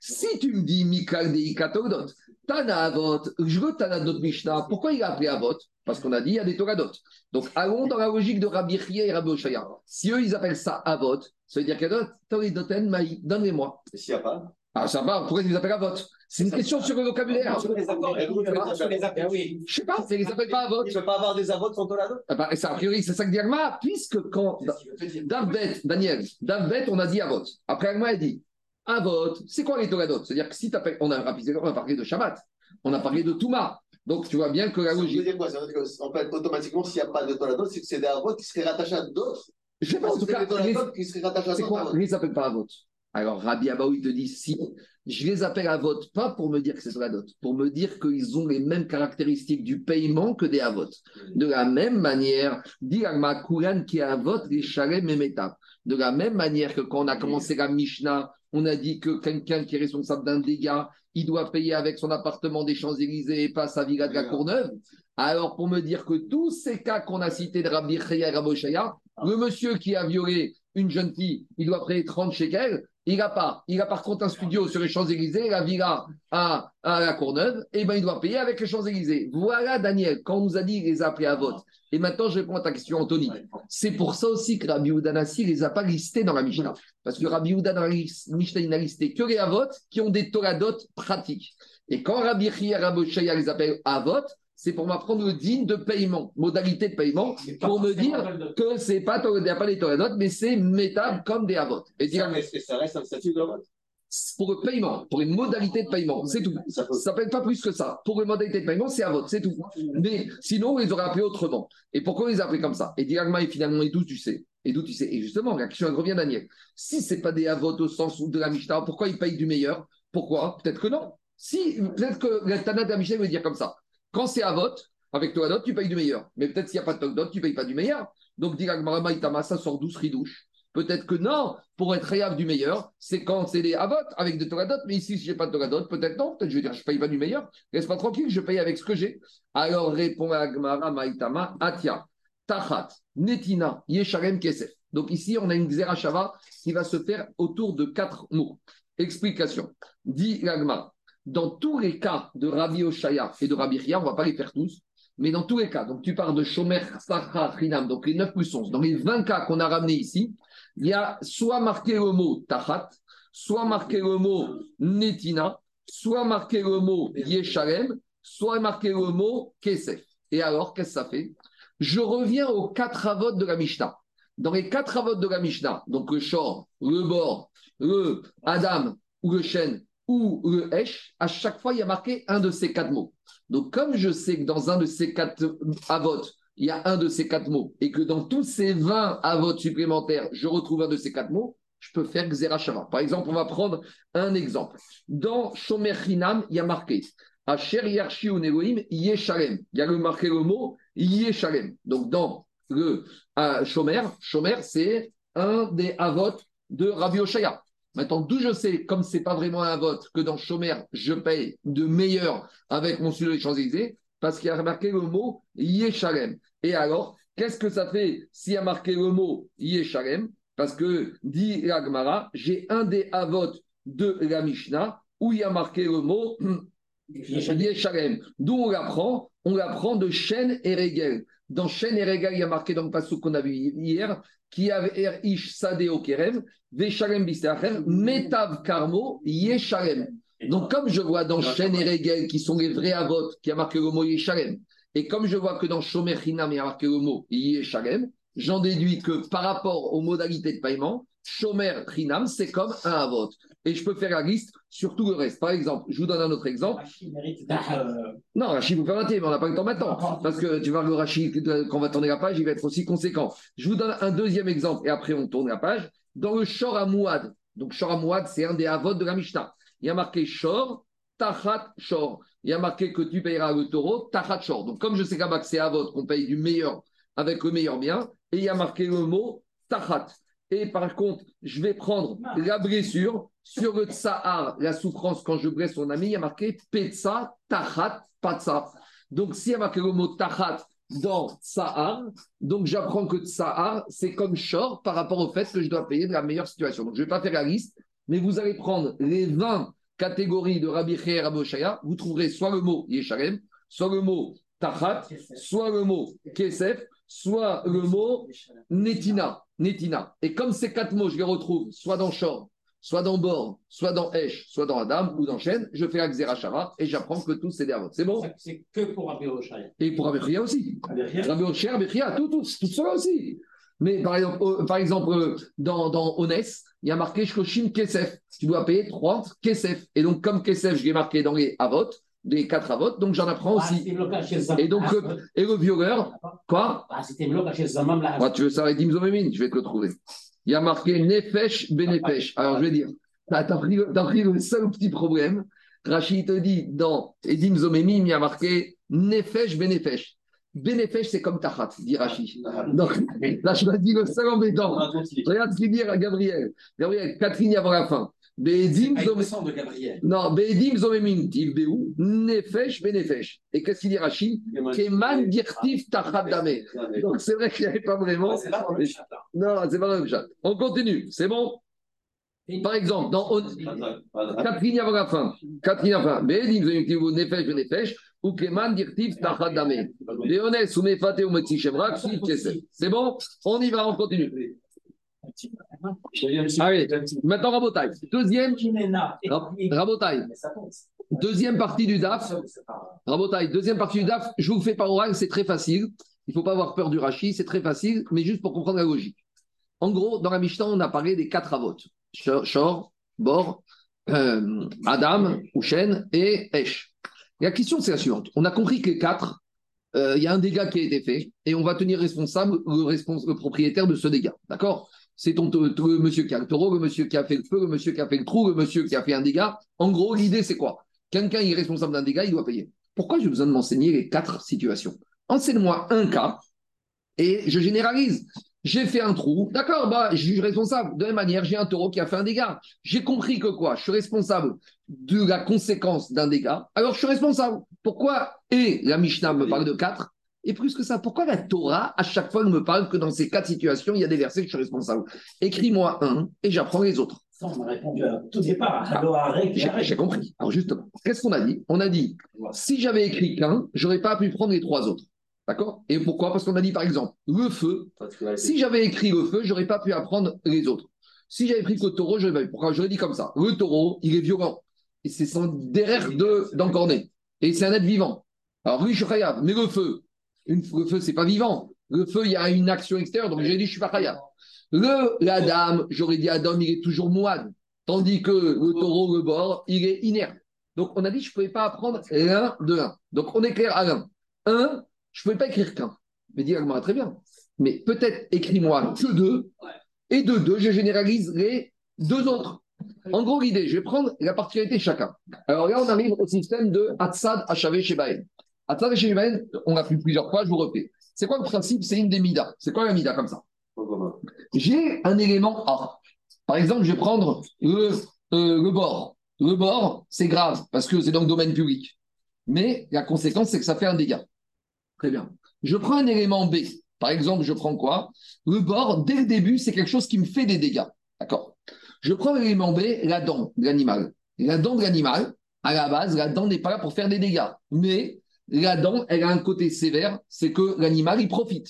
Speaker 1: Si tu me dis Mikal Deikatodot, Tana Avot, je veux Tana Dot Mishnah, pourquoi il a appelé Avot? Parce qu'on a dit il y a des Toradot. Donc allons dans la logique de Rabbi Chia et Rabbi Oshaya. Si eux ils appellent ça Avot, ça veut dire qu'il y a d'autres Toridoten Maï, donnez-moi.
Speaker 2: Et s'il n'y a pas?
Speaker 1: Ah, ça va, pourquoi ils les appellent Avot? C'est une question sur le vocabulaire. Je ne sais pas, ils les appellent pas Avot.
Speaker 2: Il ne peut pas avoir des Avot sans Toradot
Speaker 1: ah bah, A priori, c'est ça que dit Agma, puisque quand. Davbet, Daniel, Davbet, on a dit Avot. Après Agma, a dit Avot, c'est quoi les Toradot C'est-à-dire que si tu appelles. On a, on a parlé de Shabbat, on a parlé de Touma. Donc, tu vois bien que la logique.
Speaker 2: Ça veut dire quoi? Ça veut dire qu'en fait, automatiquement, s'il n'y a pas de Toradot, c'est que c'est des Avot qui seraient rattachés à d'autres
Speaker 1: je sais pas, en tout cas,
Speaker 2: qui seraient rattachés à
Speaker 1: C'est quoi? Ils ne s'appellent pas Avot. Alors, Rabbi Abaou, il te dit si je les appelle Avot, pas pour me dire que c'est Toradot, pour me dire qu'ils ont les mêmes caractéristiques du paiement que des Avot. De la même manière, dit Kuran qui Avot, les Shalem et De la même manière que quand on a commencé la Mishnah, on a dit que quelqu'un qui est responsable d'un dégât, il doit payer avec son appartement des Champs-Élysées et pas sa villa de la Courneuve. Alors, pour me dire que tous ces cas qu'on a cités de Rabbi Chaya et Rabbi le monsieur qui a violé une jeune fille, il doit payer 30 shekels, il n'a pas. Il a par contre un studio sur les Champs-Élysées, la villa à, à la Courneuve, et ben il doit payer avec les Champs-Élysées. Voilà, Daniel, quand on nous a dit qu'il les a appelés à vote. Et maintenant, je réponds à ta question, Anthony. C'est pour ça aussi que Rabbi Oudanassi ne les a pas listés dans la Mishnah. Parce que Rabbi Oudan Mishnah, n'a listé que les Avot qui ont des Toradot pratiques. Et quand Rabbi Chia Rabbi les appelle Avot, c'est pour m'apprendre le digne de paiement, modalité de paiement, pour me dire que c'est pas, pas les Toradot, mais c'est métable comme des Avot.
Speaker 2: Et dire, ça reste un statut de Avot
Speaker 1: pour le paiement, pour une modalité de paiement, c'est tout. Ça ne s'appelle pas plus que ça. Pour une modalité de paiement, c'est Avot, c'est tout. Mais sinon, on les aurait appelés autrement. Et pourquoi on les a appelés comme ça? Et Diagma est finalement et d'où tu sais? Et d'où tu sais? Et justement, la question revient Daniel. Si ce n'est pas des avots au sens de la Mishnah, pourquoi ils payent du meilleur? Pourquoi? Peut-être que non. Si, peut-être que la Tana de la Mishnah veut dire comme ça. Quand c'est avot, avec toi tu payes du meilleur. Mais peut-être s'il n'y a pas de Togdot, tu ne payes pas du meilleur. Donc, dit Itama, ça sort 12 ridouches. Peut-être que non, pour être réave du meilleur, c'est quand c'est des avot avec de Toradot. Mais ici, si je n'ai pas de Toradot, peut-être non. Peut-être je vais dire, je ne paye pas du meilleur. Reste pas tranquille, je paye avec ce que j'ai. Alors répond Agmara Maïtama, Atia, Tachat, Netina, Yesharem Kesef. Donc ici, on a une Xerashava qui va se faire autour de quatre mots. Explication. Dit l'Agma, dans tous les cas de Rabbi Oshaya et de Rabbi Ria, on ne va pas les faire tous, mais dans tous les cas, donc tu parles de Shomer, Sachar, Rinam, donc les 9 plus 11, dans les 20 cas qu'on a ramenés ici, il y a soit marqué le mot Tachat, soit marqué le mot Netina, soit marqué le mot Yeshalem, soit marqué le mot Kesef. Et alors, qu'est-ce que ça fait? Je reviens aux quatre avots de la Mishnah. Dans les quatre avots de la Mishnah, donc le Shor, le Bor, le Adam ou le Shen ou le Esh, à chaque fois, il y a marqué un de ces quatre mots. Donc, comme je sais que dans un de ces quatre avots, il y a un de ces quatre mots, et que dans tous ces 20 avots supplémentaires, je retrouve un de ces quatre mots, je peux faire Xerashava. Par exemple, on va prendre un exemple. Dans Shomer Hinam, il y a marqué Asher Yarshi Elohim Yeshalem. Il y a marqué le mot Yeshalem. Donc, dans le Shomer, Shomer, c'est un des avots de Rabbi Oshaya. Maintenant, d'où je sais, comme ce n'est pas vraiment un vote, que dans Chomer, je paye de meilleur avec mon studio des Champs-Élysées, parce qu'il y a marqué le mot Yeshalem. Et alors, qu'est-ce que ça fait s'il y a marqué le mot Yeshalem? Parce que, dit l'Agmara, j'ai un des avots de la Mishnah où il y a marqué le mot Yeshalem. D'où on l'apprend? On l'apprend de Shen et Regel. Dans Shen et Regel, il y a marqué dans le passage qu'on a vu hier qui avait er ish sadeo kerem, veshalem metav karmo yeshalem. Donc, comme je vois dans Shen et Regel, qui sont les vrais avots, qui a marqué le mot yeshalem, et comme je vois que dans Shomer Hinam, il y a marqué le mot yeshalem, j'en déduis que par rapport aux modalités de paiement, Shomer Hinam, c'est comme un avot. Et je peux faire la liste sur tout le reste. Par exemple, je vous donne un autre exemple. Non, Rachid vous permettez, mais on n'a pas le temps maintenant. Parce que tu vois, le Rachid, quand on va tourner la page, il va être aussi conséquent. Je vous donne un deuxième exemple et après on tourne la page. Dans le Shor Amouad, donc Shor Amouad, c'est un des avots de la Mishnah. Il y a marqué Shor, Tachat Shor. Il y a marqué que tu payeras le taureau, Tachat Shor. Donc comme je sais qu'à c'est avot, qu'on paye du meilleur avec le meilleur bien, et il y a marqué le mot Tachat. Et par contre, je vais prendre la blessure sur le tsahar, la souffrance quand je blesse son ami, il y a marqué Petsa, Tachat, Patsa. Donc, s'il y a marqué le mot Tachat dans Tsahar, donc j'apprends que Tsahar, c'est comme Shor par rapport au fait que je dois payer de la meilleure situation. Donc, je ne vais pas faire la liste, mais vous allez prendre les 20 catégories de Rabbi et Rabbi vous trouverez soit le mot Yeshalem, soit le mot Tachat, soit le mot Kesef, soit le mot Netina. Netina. Et comme ces quatre mots, je les retrouve soit dans Shor, soit dans Bor, soit dans Esh, soit dans Adam ou dans Shen, je fais la Shara et j'apprends que tous c'est des C'est bon
Speaker 4: C'est que pour Rabbi
Speaker 1: Et pour Rabbi aussi. Rabbi Oshaya, Rabbi tout, tout, tout cela aussi. Mais par exemple, euh, par exemple euh, dans, dans Ones, il y a marqué Shkoshim Kesef. Tu dois payer 30 Kesef. Et donc, comme Kesef, je l'ai marqué dans les Avot, des quatre avots, donc j'en apprends ah, aussi. Et donc, euh, et le violeur, quoi
Speaker 4: ah.
Speaker 1: Tu veux savoir les Dimzomemine Je vais te le trouver. Il y a marqué Nefesh Benefesh. Alors, je vais dire, tu as, pris, le seul petit problème. Rachid te dit, dans Edim Zomemim, il y a marqué Nefesh Benefesh. Benefesh, c'est comme Tachat, dit Rachid. Donc, là, je me dis le seul embêtant. Regarde ce qu'il dit à Gabriel. Gabriel, quatre lignes avant la fin.
Speaker 4: Bedim de Gabriel.
Speaker 1: Non, Bedim Zomemim, Tivbeu, Nefesh Benefesh. Et qu'est-ce qu'il dit Rachid Keman Dirtif Tachat Dame. Donc, c'est vrai qu'il n'y avait pas vraiment. Non, c'est pas le chat. On continue, c'est bon? Par exemple, dans Catherine avant la fin, Catherine avant Bedim Zomemim, Nefesh Benefesh, ou Keman Dirtif Tachat Dame. Léonès, ou Mefate ou Metsi Shemrak, c'est bon? On y va, on continue. Allez, maintenant Rabotaille. Deuxième, Rabotaille. Deuxième partie du DAF. Rabotaille, deuxième partie du DAF. Je vous fais par oral, c'est très facile. Il ne faut pas avoir peur du rachis, c'est très facile, mais juste pour comprendre la logique. En gros, dans la Mishnah, on a parlé des quatre avots Shor, Bor, euh, Adam, Ushen et Esh. La question, c'est la suivante. On a compris que les quatre, euh, il y a un dégât qui a été fait et on va tenir responsable le, le propriétaire de ce dégât. D'accord? C'est ton, monsieur qui a le taureau, le monsieur qui a fait le feu, le monsieur qui a fait le trou, le monsieur qui a fait un dégât. En gros, l'idée, c'est quoi? Quelqu'un est responsable d'un dégât, il doit payer. Pourquoi j'ai besoin de m'enseigner les quatre situations? Enseigne-moi un cas et je généralise. J'ai fait un trou, d'accord, bah, je suis responsable. De la même manière, j'ai un taureau qui a fait un dégât. J'ai compris que quoi? Je suis responsable de la conséquence d'un dégât. Alors, je suis responsable. Pourquoi? Et la Mishnah me parle de quatre. Et plus que ça, pourquoi la Torah, à chaque fois, me parle que dans ces quatre situations, il y a des versets que je suis responsable? Écris-moi un et j'apprends les autres.
Speaker 4: Ça, on a répondu à tout départ.
Speaker 1: Ah, j'ai compris. Alors, justement, qu'est-ce qu'on a dit? On a dit, si j'avais écrit qu'un, j'aurais pas pu prendre les trois autres. D'accord? Et pourquoi? Parce qu'on a dit par exemple, le feu. Si j'avais écrit le feu, j'aurais pas pu apprendre les autres. Si j'avais pris que le taureau, j'aurais pas Pourquoi? J'aurais dit comme ça. Le taureau, il est violent. Et c'est son derrière d'encorné. Et c'est un être vivant. Alors oui, je suis. Mais le feu, une, le feu, c'est pas vivant. Le feu, il y a une action extérieure. Donc j'ai dit, je suis pas khayab. Le, la dame, j'aurais dit Adam, il est toujours moine. Tandis que le taureau, le bord, il est inerte. Donc on a dit, je ne pouvais pas apprendre l'un de l'un. Donc on est clair à l'un. Un, je ne pouvais pas écrire qu'un. Mais moi très bien. Mais peut-être écris-moi que deux, et de deux, je généralise les deux autres. En gros, l'idée, je vais prendre la particularité de chacun. Alors là, on arrive au système de Hatsad, Hachavé, Hatsad et Shebaen, on l'a fait plusieurs fois, je vous refais. C'est quoi le principe? C'est une des midas. C'est quoi la mida comme ça? J'ai un élément A. Par exemple, je vais prendre le, euh, le bord. Le bord, c'est grave parce que c'est dans le domaine public. Mais la conséquence, c'est que ça fait un dégât. Très bien. Je prends un élément B. Par exemple, je prends quoi? Le bord, dès le début, c'est quelque chose qui me fait des dégâts. D'accord? Je prends l'élément B, la dent de l'animal. La dent de l'animal, à la base, la dent n'est pas là pour faire des dégâts. Mais la dent, elle a un côté sévère, c'est que l'animal, il profite.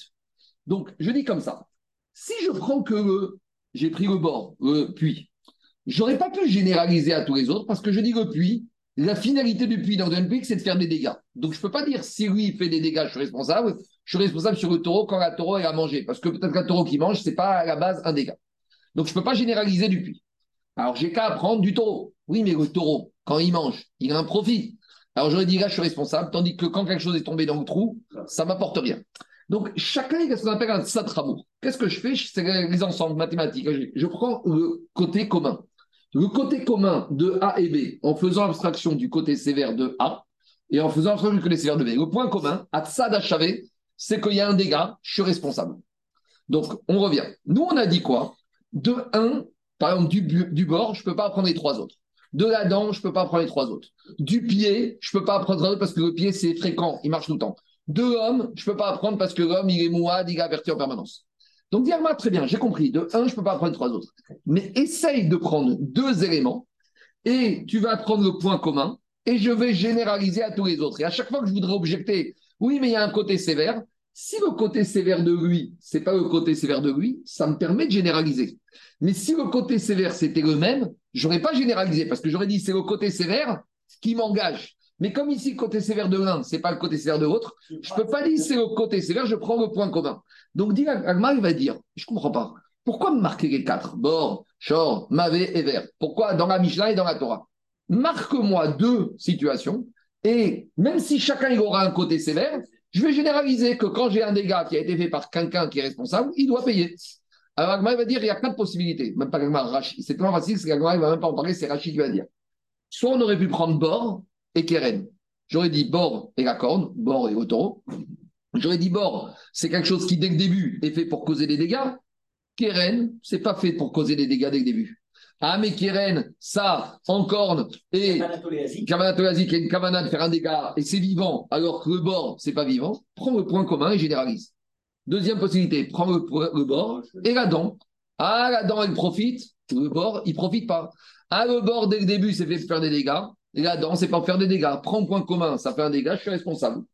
Speaker 1: Donc, je dis comme ça. Si je prends que le, j'ai pris le bord, le puits, j'aurais pas pu généraliser à tous les autres parce que je dis le puits, la finalité du puits dans un puits, c'est de faire des dégâts. Donc, je ne peux pas dire si lui fait des dégâts, je suis responsable. Je suis responsable sur le taureau quand la taureau est à manger. Parce que peut-être qu'un taureau qui mange, ce n'est pas à la base un dégât. Donc, je ne peux pas généraliser du puits. Alors, j'ai qu'à apprendre du taureau. Oui, mais le taureau, quand il mange, il a un profit. Alors, j'aurais dit là, je suis responsable. Tandis que quand quelque chose est tombé dans le trou, ça ne m'apporte rien. Donc, chacun est ce qu'on appelle un satramour. Qu'est-ce que je fais? C'est les ensembles mathématiques. Je prends le côté commun le côté commun de A et B en faisant abstraction du côté sévère de A et en faisant abstraction du côté sévère de B. Le point commun, à d'achever, c'est qu'il y a un dégât, je suis responsable. Donc, on revient. Nous, on a dit quoi? De 1, par exemple, du, bord, je ne peux pas prendre les trois autres. De la dent, je ne peux pas prendre les trois autres. Du pied, je ne peux pas prendre les autres parce que le pied, c'est fréquent, il marche tout le temps. De l'homme, je ne peux pas apprendre parce que l'homme, il est mouad, il est averti en permanence. Donc, dis-moi, très bien, j'ai compris. De un, je ne peux pas prendre trois autres. Mais essaye de prendre deux éléments et tu vas prendre le point commun et je vais généraliser à tous les autres. Et à chaque fois que je voudrais objecter, oui, mais il y a un côté sévère. Si le côté sévère de lui, c'est pas le côté sévère de lui, ça me permet de généraliser. Mais si le côté sévère c'était le même, j'aurais pas généralisé parce que j'aurais dit c'est le côté sévère qui m'engage. Mais comme ici, le côté sévère de l'un, ce n'est pas le côté sévère de l'autre, je ne peux pas dire c'est le côté sévère, je prends le point commun. Donc, dit il va dire, je comprends pas, pourquoi me marquer les quatre? Bord, Shor, Mavé et Vert Pourquoi? Dans la Mishnah et dans la Torah Marque-moi deux situations, et même si chacun il aura un côté sévère, je vais généraliser que quand j'ai un dégât qui a été fait par quelqu'un qui est responsable, il doit payer. Alors Agma va dire il y a quatre possibilités. Même pas Agma, Rachid. C'est tellement facile, c'est qu'Agma il va même pas en parler, c'est Rachid qui va dire. Soit on aurait pu prendre bord, et Keren. J'aurais dit bord et la corne, bord et au taureau. J'aurais dit bord, c'est quelque chose qui dès le début est fait pour causer des dégâts. Keren, c'est pas fait pour causer des dégâts dès le début. Mais Keren, ça, en corne, et Kavanatoyazi, qui est une kavana de faire un dégât, et c'est vivant, alors que le bord, c'est pas vivant, prends le point commun et généralise. Deuxième possibilité, prends le, le bord et la dent. Ah, la dent, elle profite, le bord, il profite pas. Ah, le bord, dès le début, c'est fait faire des dégâts. Et là-dedans, c'est pas faire des dégâts. Prends point commun, ça fait un dégât, je suis responsable.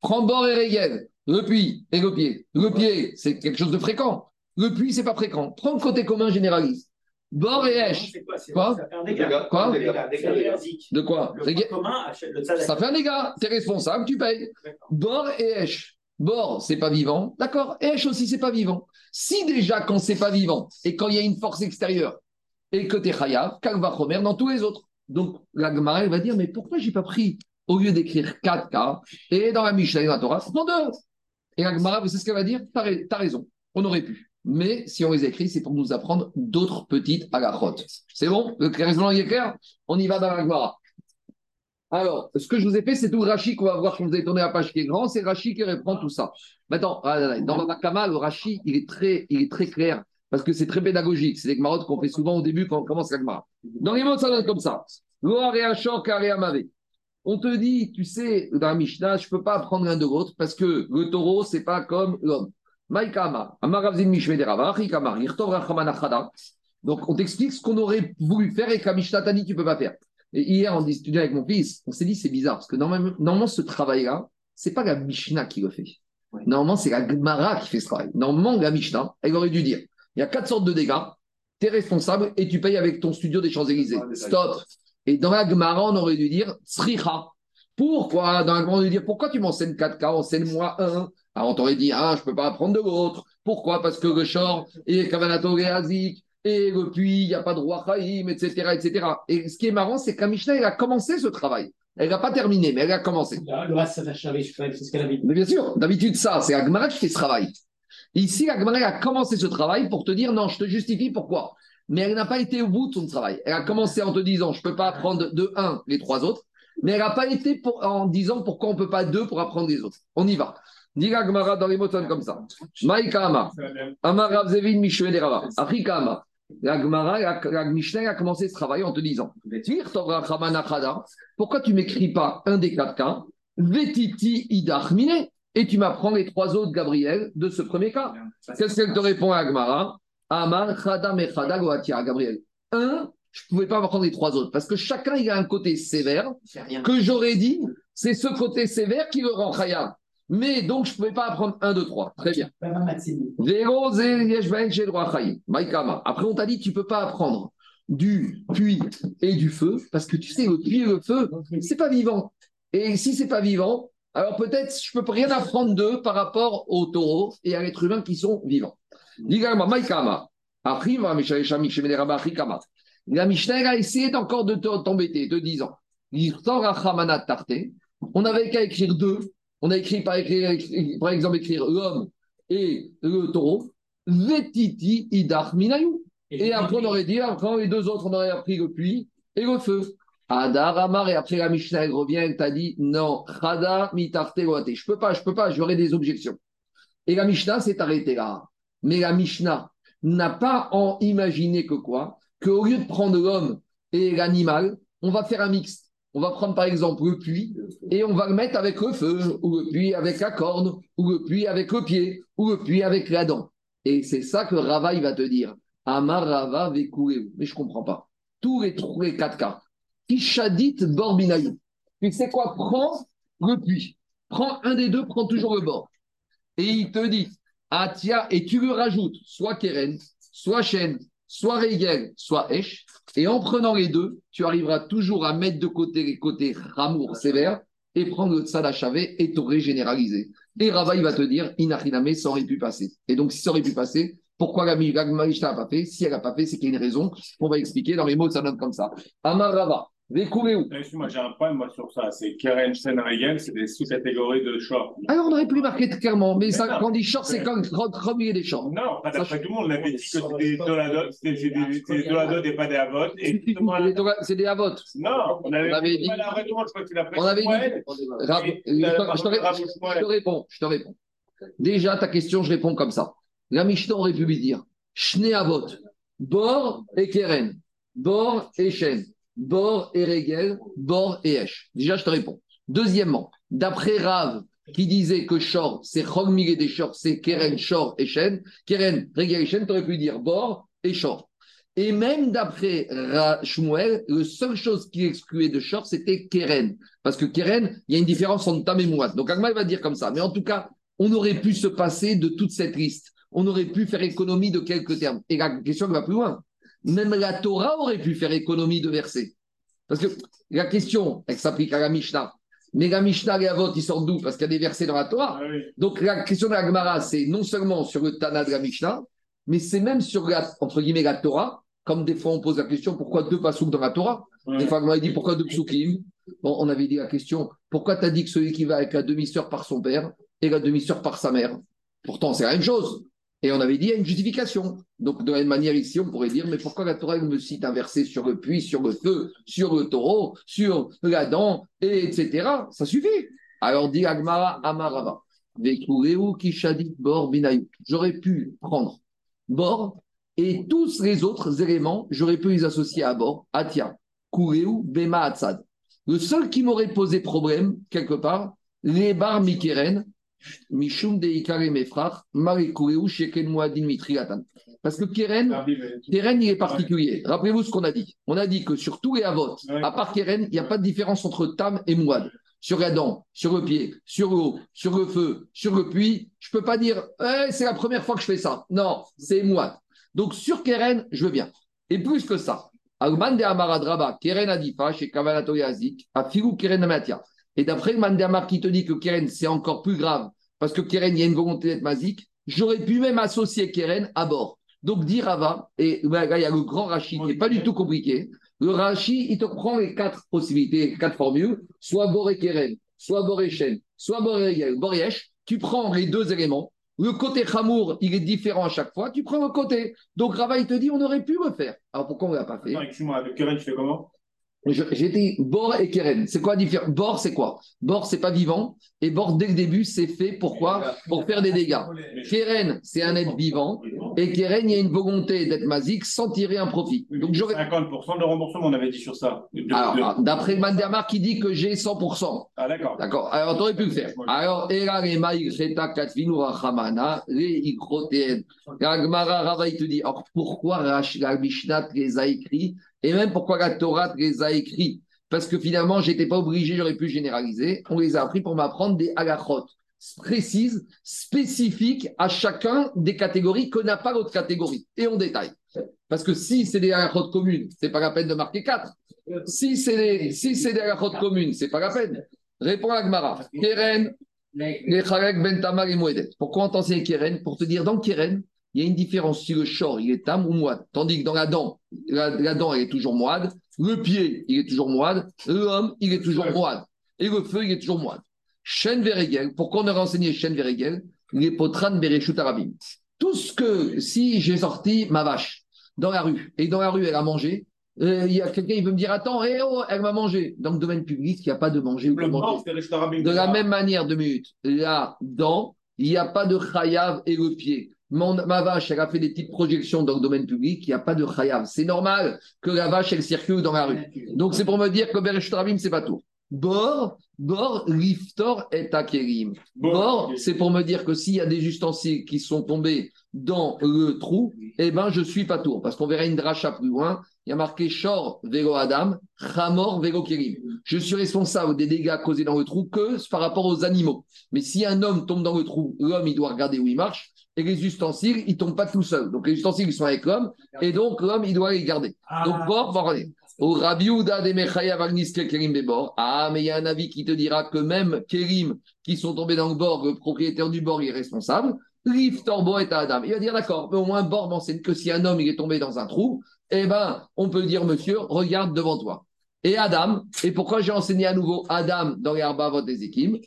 Speaker 1: Prends bord et régel, le puits et le pied. Le pied, c'est quelque chose de fréquent. Le puits, c'est pas fréquent. Prends le côté commun, généralise. Bord et Esch. Quoi, Ça fait un dégât. Quoi De quoi Ça fait un dégât. Tu es responsable, tu payes. Bord et Esch. Bord, c'est pas vivant. D'accord Esch aussi, c'est pas vivant. Si déjà, quand c'est pas vivant et quand il y a une force extérieure et que tu es chayav, va dans tous les autres. Donc, la Gemara, va dire, mais pourquoi j'ai pas pris au lieu d'écrire 4 cas, et dans la Mishnah et dans la Torah, c'est deux. Et la Gemara, vous savez ce qu'elle va dire? T'as as raison, on aurait pu. Mais si on les écrit, c'est pour nous apprendre d'autres petites agachotes. C'est bon? Le raisonnement est clair? On y va dans la Gemara. Alors, ce que je vous ai fait, c'est tout Rashi qu'on va voir quand vous avez tourné la page qui est grand, c'est Rashi qui reprend tout ça. Maintenant, ah, dans la Kama, le Rashi, il est très, il est très clair parce que c'est très pédagogique. C'est des Gmarot qu'on fait souvent au début quand on commence la Gemara. Dans les mots, ça donne comme ça. On te dit, tu sais, dans la Mishnah, je ne peux pas apprendre l'un de l'autre parce que le taureau, c'est pas comme l'homme. Donc, on t'explique ce qu'on aurait voulu faire et qu'à Mishnah t'a dit, tu ne peux pas faire. Et hier, en discutant avec mon fils, on s'est dit, c'est bizarre parce que normalement, normalement ce travail-là, c'est pas la Mishnah qui le fait. Normalement, c'est la Gemara qui fait ce travail. Normalement, la Mishnah, elle aurait dû dire il y a quatre sortes de dégâts, tu es responsable et tu payes avec ton studio des Champs-Élysées. Stop. Et dans la Gemara, on aurait dû dire Sriha. Pourquoi? Dans la Gemara, on aurait dû dire Pourquoi tu m'enseignes 4K Enseigne-moi un? Alors on t'aurait dit Ah, je ne peux pas apprendre de l'autre. Pourquoi? Parce que le short et Kavanato et Azik et le puits, il n'y a pas de roi Chaim, etc., etc. Et ce qui est marrant, c'est qu'Amishna, elle a commencé ce travail. Elle n'a pas terminé, mais elle a commencé. Le c'est ce qu'elle a dit. Mais bien sûr, d'habitude, ça, c'est Agmara qui fait ce travail. Ici, Agmara a commencé ce travail pour te dire non, je te justifie pourquoi? Mais elle n'a pas été au bout de son travail. Elle a commencé en te disant je ne peux pas apprendre de un les trois autres, mais elle n'a pas été en disant pourquoi on ne peut pas deux pour apprendre les autres. On y va. Dis Agmara dans les mots comme ça. Maïka Amar. Amar Ravzevin Mishwe Afrika La Gemara, la, Mishnah a commencé ce travail en te disant Pourquoi tu m'écris pas un des quatre cas? Vetiti idachmine et tu m'apprends les trois autres, Gabriel, de ce premier cas. Qu'est-ce qu'elle te répond à Agmara Amar, Gabriel. Un, je ne pouvais pas apprendre les trois autres, parce que chacun, il a un côté sévère, que j'aurais dit, c'est ce côté sévère qui le rend khayab. Mais donc, je ne pouvais pas apprendre un, deux, trois. Très bien. Après, on t'a dit, tu ne peux pas apprendre du puits et du feu, parce que tu sais, le puits et le feu, c'est pas vivant. Et si c'est pas vivant, alors peut-être je ne peux rien apprendre d'eux par rapport aux taureaux et à l'être humain qui sont vivants. La Mishnah a essayé encore de t'embêter, de disant on avait qu'à écrire deux. On a écrit par, par exemple écrire l'homme et le taureau. Vetiti idach minayu. Et après, on aurait dit, après les deux autres, on aurait appris le puits et le feu. Adar Amar, et après la Mishnah, elle revient, elle t'a dit non, Chada mitarte Je peux pas, je peux pas, j'aurais des objections. Et la Mishnah s'est arrêtée là. Mais la Mishnah n'a pas en imaginé que quoi? Qu'au lieu de prendre l'homme et l'animal, on va faire un mixte. On va prendre par exemple le puits et on va le mettre avec le feu, ou le puits avec la corne, ou le puits avec le pied, ou le puits avec la dent. Et c'est ça que Rava va te dire. Amar Rava Mais je comprends pas. Tous les, tous les quatre cas Kishadit Borbinaï. Tu sais quoi? Prends le puits. Prends un des deux, prends toujours le bord. Et il te dit, tiens, et tu lui rajoutes soit Keren, soit Chêne, soit Régel, soit Esh. Et en prenant les deux, tu arriveras toujours à mettre de côté les côtés ramour sévère et prendre le tzadachavé et t'aurais généralisé. Et Rava, il va te dire, Inachiname, ça aurait pu passer. Et donc, si ça aurait pu passer, pourquoi la Mishnah n'a pas fait? Si elle n'a pas fait, c'est qu'il y a une raison. On va expliquer dans les mots, ça donne comme ça. Amar Rava.
Speaker 3: Moi, j'ai un point moi, sur ça. C'est Keren, Regen, c'est des sous-catégories de short.
Speaker 1: Alors, on aurait pu marquer clairement, mais, ça, [LAUGHS] quand on dit short, c'est comme premier des shorts.
Speaker 3: Non, pas d'après tout le monde. On avait dit que c'était des doladot et pas des avot.
Speaker 1: C'est des avot.
Speaker 3: Non, on avait dit.
Speaker 1: On avait dit. Je te réponds, je te réponds. Déjà, ta question, je réponds comme ça. La Mishnah aurait pu lui dire Shne avot, bor et keren, bor et chêne. Bor et Regel, Bor et Esh. Déjà, je te réponds. Deuxièmement, d'après Rav, qui disait que Shor, c'est Chogmig des Shor, c'est Keren, Shor et Shen. Keren, Regel et Shen, tu aurais pu dire Bor et Shor. Et même d'après Shmuel, la seule chose qui excluait de Shor, c'était Keren. Parce que Keren, il y a une différence entre Tam et Mouad. Donc Agma va dire comme ça. Mais en tout cas, on aurait pu se passer de toute cette liste. On aurait pu faire économie de quelques termes. Et la question va plus loin. Même la Torah aurait pu faire économie de versets. Parce que la question, elle s'applique à la Mishnah. Mais la Mishnah et Avot, ils sortent d'où? Parce qu'il y a des versets dans la Torah. Ah Donc la question de la Gemara, c'est non seulement sur le Tana de la Mishnah, mais c'est même sur la, entre guillemets, la Torah, comme des fois on pose la question pourquoi deux pasouks dans la Torah? Des fois, on dit pourquoi deux psukim? Bon, on avait dit la question pourquoi tu as dit que celui qui va avec la demi-sœur par son père et la demi-sœur par sa mère? Pourtant, c'est la même chose. Et on avait dit, il y a une justification. Donc, de la même manière, ici, on pourrait dire, mais pourquoi la Torah me cite un verset sur le puits, sur le feu, sur le taureau, sur la dent, et etc. Ça suffit. Alors, dit Agmara Amarava. J'aurais pu prendre bord et tous les autres éléments, j'aurais pu les associer à bord. Atia, Kureu, Bema, Atsad. Le seul qui m'aurait posé problème, quelque part, les bar Mikeren, Mishum de Ikare Mefrach, Marikureu, Sheken Moadin Mitriatan. Parce que Keren, Keren, il est particulier. Rappelez-vous ce qu'on a dit. On a dit que sur tous les avots, à part Keren, il n'y a pas de différence entre Tam et Mouad sur la dent, sur le pied, sur l'eau, sur le feu, sur le puits, je ne peux pas dire eh, c'est la première fois que je fais ça. Non, c'est moi. Donc sur Keren, je veux bien. Et plus que ça, de Amaradraba, Keren Adifa, chez Kavanato Yazik, a Filou Keren Amatia. Et d'après le Amar qui te dit que Keren, c'est encore plus grave, parce que Keren, il y a une volonté d'être mazik, j'aurais pu même associer Keren à bord. Donc dire Rava, et là, il y a le grand Rachid qui n'est pas du tout compliqué. Le Rashi, il te prend les quatre possibilités, quatre formules, soit Boré Keren, soit Boré Shen, soit Boré Boriesh. Tu prends les deux éléments. Le côté Hamour, il est différent à chaque fois. Tu prends le côté. Donc Rava, il te dit, on aurait pu le faire. Alors pourquoi on ne l'a pas fait?
Speaker 3: Excuse-moi, le Keren, tu fais comment?
Speaker 1: J'ai dit Bor et Keren. C'est quoi la différence? Bor, c'est quoi? Bor, c'est pas vivant. Et Bor, dès le début, c'est fait pourquoi Pour faire des dégâts. Keren, c'est un être vivant. Et Keren, il y a une volonté d'être masique sans tirer un profit.
Speaker 3: Donc 50% de remboursement, on avait dit sur ça.
Speaker 1: Alors, d'après Mandermar qui dit que j'ai
Speaker 3: 100%. Ah, d'accord.
Speaker 1: D'accord. Alors, tu aurais pu le faire. Alors, Rava, il te dit, alors pourquoi Mishnah les a écrits et même pourquoi la Torah les a écrits? Parce que finalement, je n'étais pas obligé, j'aurais pu généraliser. On les a appris pour m'apprendre des halachot précises, spécifiques à chacun des catégories que n'a pas l'autre catégorie. Et on détaille. Parce que si c'est des halachot communes, c'est pas la peine de marquer 4. Si c'est des, si c'est des halachot communes, c'est pas la peine. Réponds à Gmara. Keren, les Ben Tamar et Pourquoi on t'enseigne Keren? Pour te dire, dans Keren, il y a une différence si le short il est tam ou moide. Tandis que dans la dent, la, dent elle est toujours moide, le pied il est toujours moide, l'homme il est toujours moide, et le feu il est toujours moide. Chen Veregel, pourquoi on a renseigné Chen Veregel? Les potran Bereshut Arabim. Tout ce que, si j'ai sorti ma vache dans la rue, et dans la rue elle a mangé, euh, il y a quelqu'un qui veut me dire Attends, eh oh, elle m'a mangé. Dans le domaine public, il n'y a pas de manger. De la même manière, deux minutes, là, dans, il n'y a pas de chayav et le pied ma vache, elle a fait des petites projections dans le domaine public, il n'y a pas de khayab. C'est normal que la vache, elle circule dans la rue. Donc, c'est pour me dire que ce c'est pas tout. Bor, bor, liftor et akerim. Bor, c'est pour me dire que s'il y a des ustensiles qui sont tombés dans le trou, eh ben, je suis pas tour. Parce qu'on verra une dracha plus loin. Il y a marqué Shor, Vego Adam, Chamor, Vego Kerim. Je suis responsable des dégâts causés dans le trou que par rapport aux animaux. Mais si un homme tombe dans le trou, l'homme, il doit regarder où il marche et les ustensiles, ils ne tombent pas tout seuls. Donc les ustensiles, ils sont avec l'homme, et donc l'homme, il doit les garder. Ah. Donc, bon, va Au Rabiouda de Kerim Bebor. Ah, mais il y a un avis qui te dira que même Kerim, qui sont tombés dans le bord, le propriétaire du bord, il est responsable. Rif Torbo et Adam. Il va dire d'accord, mais au moins, bord m'enseigne que si un homme, il est tombé dans un trou, eh ben, on peut dire, monsieur, regarde devant toi. Et Adam, et pourquoi j'ai enseigné à nouveau Adam dans les Arbavot des équipes,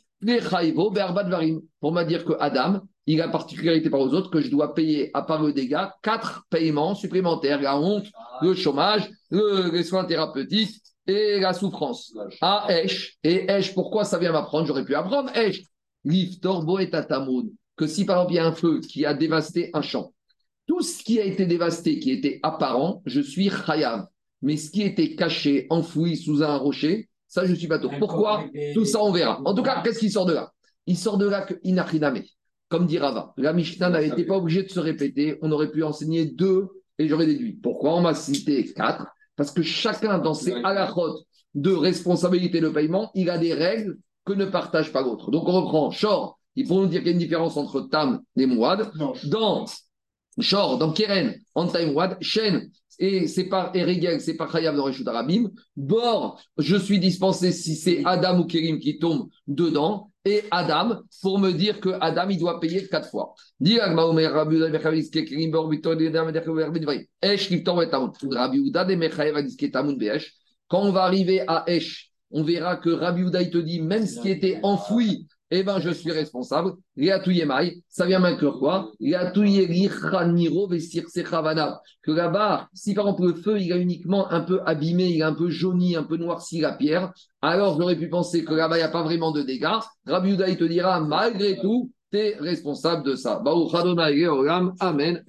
Speaker 1: pour me dire que Adam, il a la particularité par aux autres que je dois payer, à part le dégât, quatre paiements supplémentaires la honte, le chômage, le, les soins thérapeutiques et la souffrance. À Esh. Et Esh, pourquoi ça vient m'apprendre? J'aurais pu apprendre Esh. Liv Torbo et Tatamoun. Que si par exemple il y a un feu qui a dévasté un champ, tout ce qui a été dévasté, qui était apparent, je suis Chayav. Mais ce qui était caché, enfoui sous un rocher, ça, je ne suis pas tout. Pourquoi Tout ça, on verra. En tout cas, qu'est-ce qui sort de là? Il sort de là que Inachiname. Comme dit Rava, la Mishnah n'avait pas obligée de se répéter. On aurait pu enseigner deux et j'aurais déduit. Pourquoi on m'a cité quatre? Parce que chacun dans ses halachot de responsabilité de paiement, il a des règles que ne partage pas l'autre. Donc on reprend Shor. Il faut nous dire qu'il y a une différence entre Tam et Mouad. Dans Shor, dans Keren, en Time Mouad, Shen, et c'est par Erigel, c'est par dans Reshut Arabim. Bord, je suis dispensé si c'est Adam ou Kérim qui tombe dedans, et Adam, pour me dire que Adam, il doit payer quatre fois. Quand on va arriver à Esh, on verra que Rabbi Uda, te dit, même ce qui était enfoui eh ben, je suis responsable. Ça vient m'inclure quoi? Que là-bas, si par exemple le feu, il a uniquement un peu abîmé, il a un peu jauni, un peu noirci la pierre, alors j'aurais pu penser que là-bas, il n'y a pas vraiment de dégâts. Rabbi Uda, te dira, malgré tout, tu es responsable de ça. Amen, amen.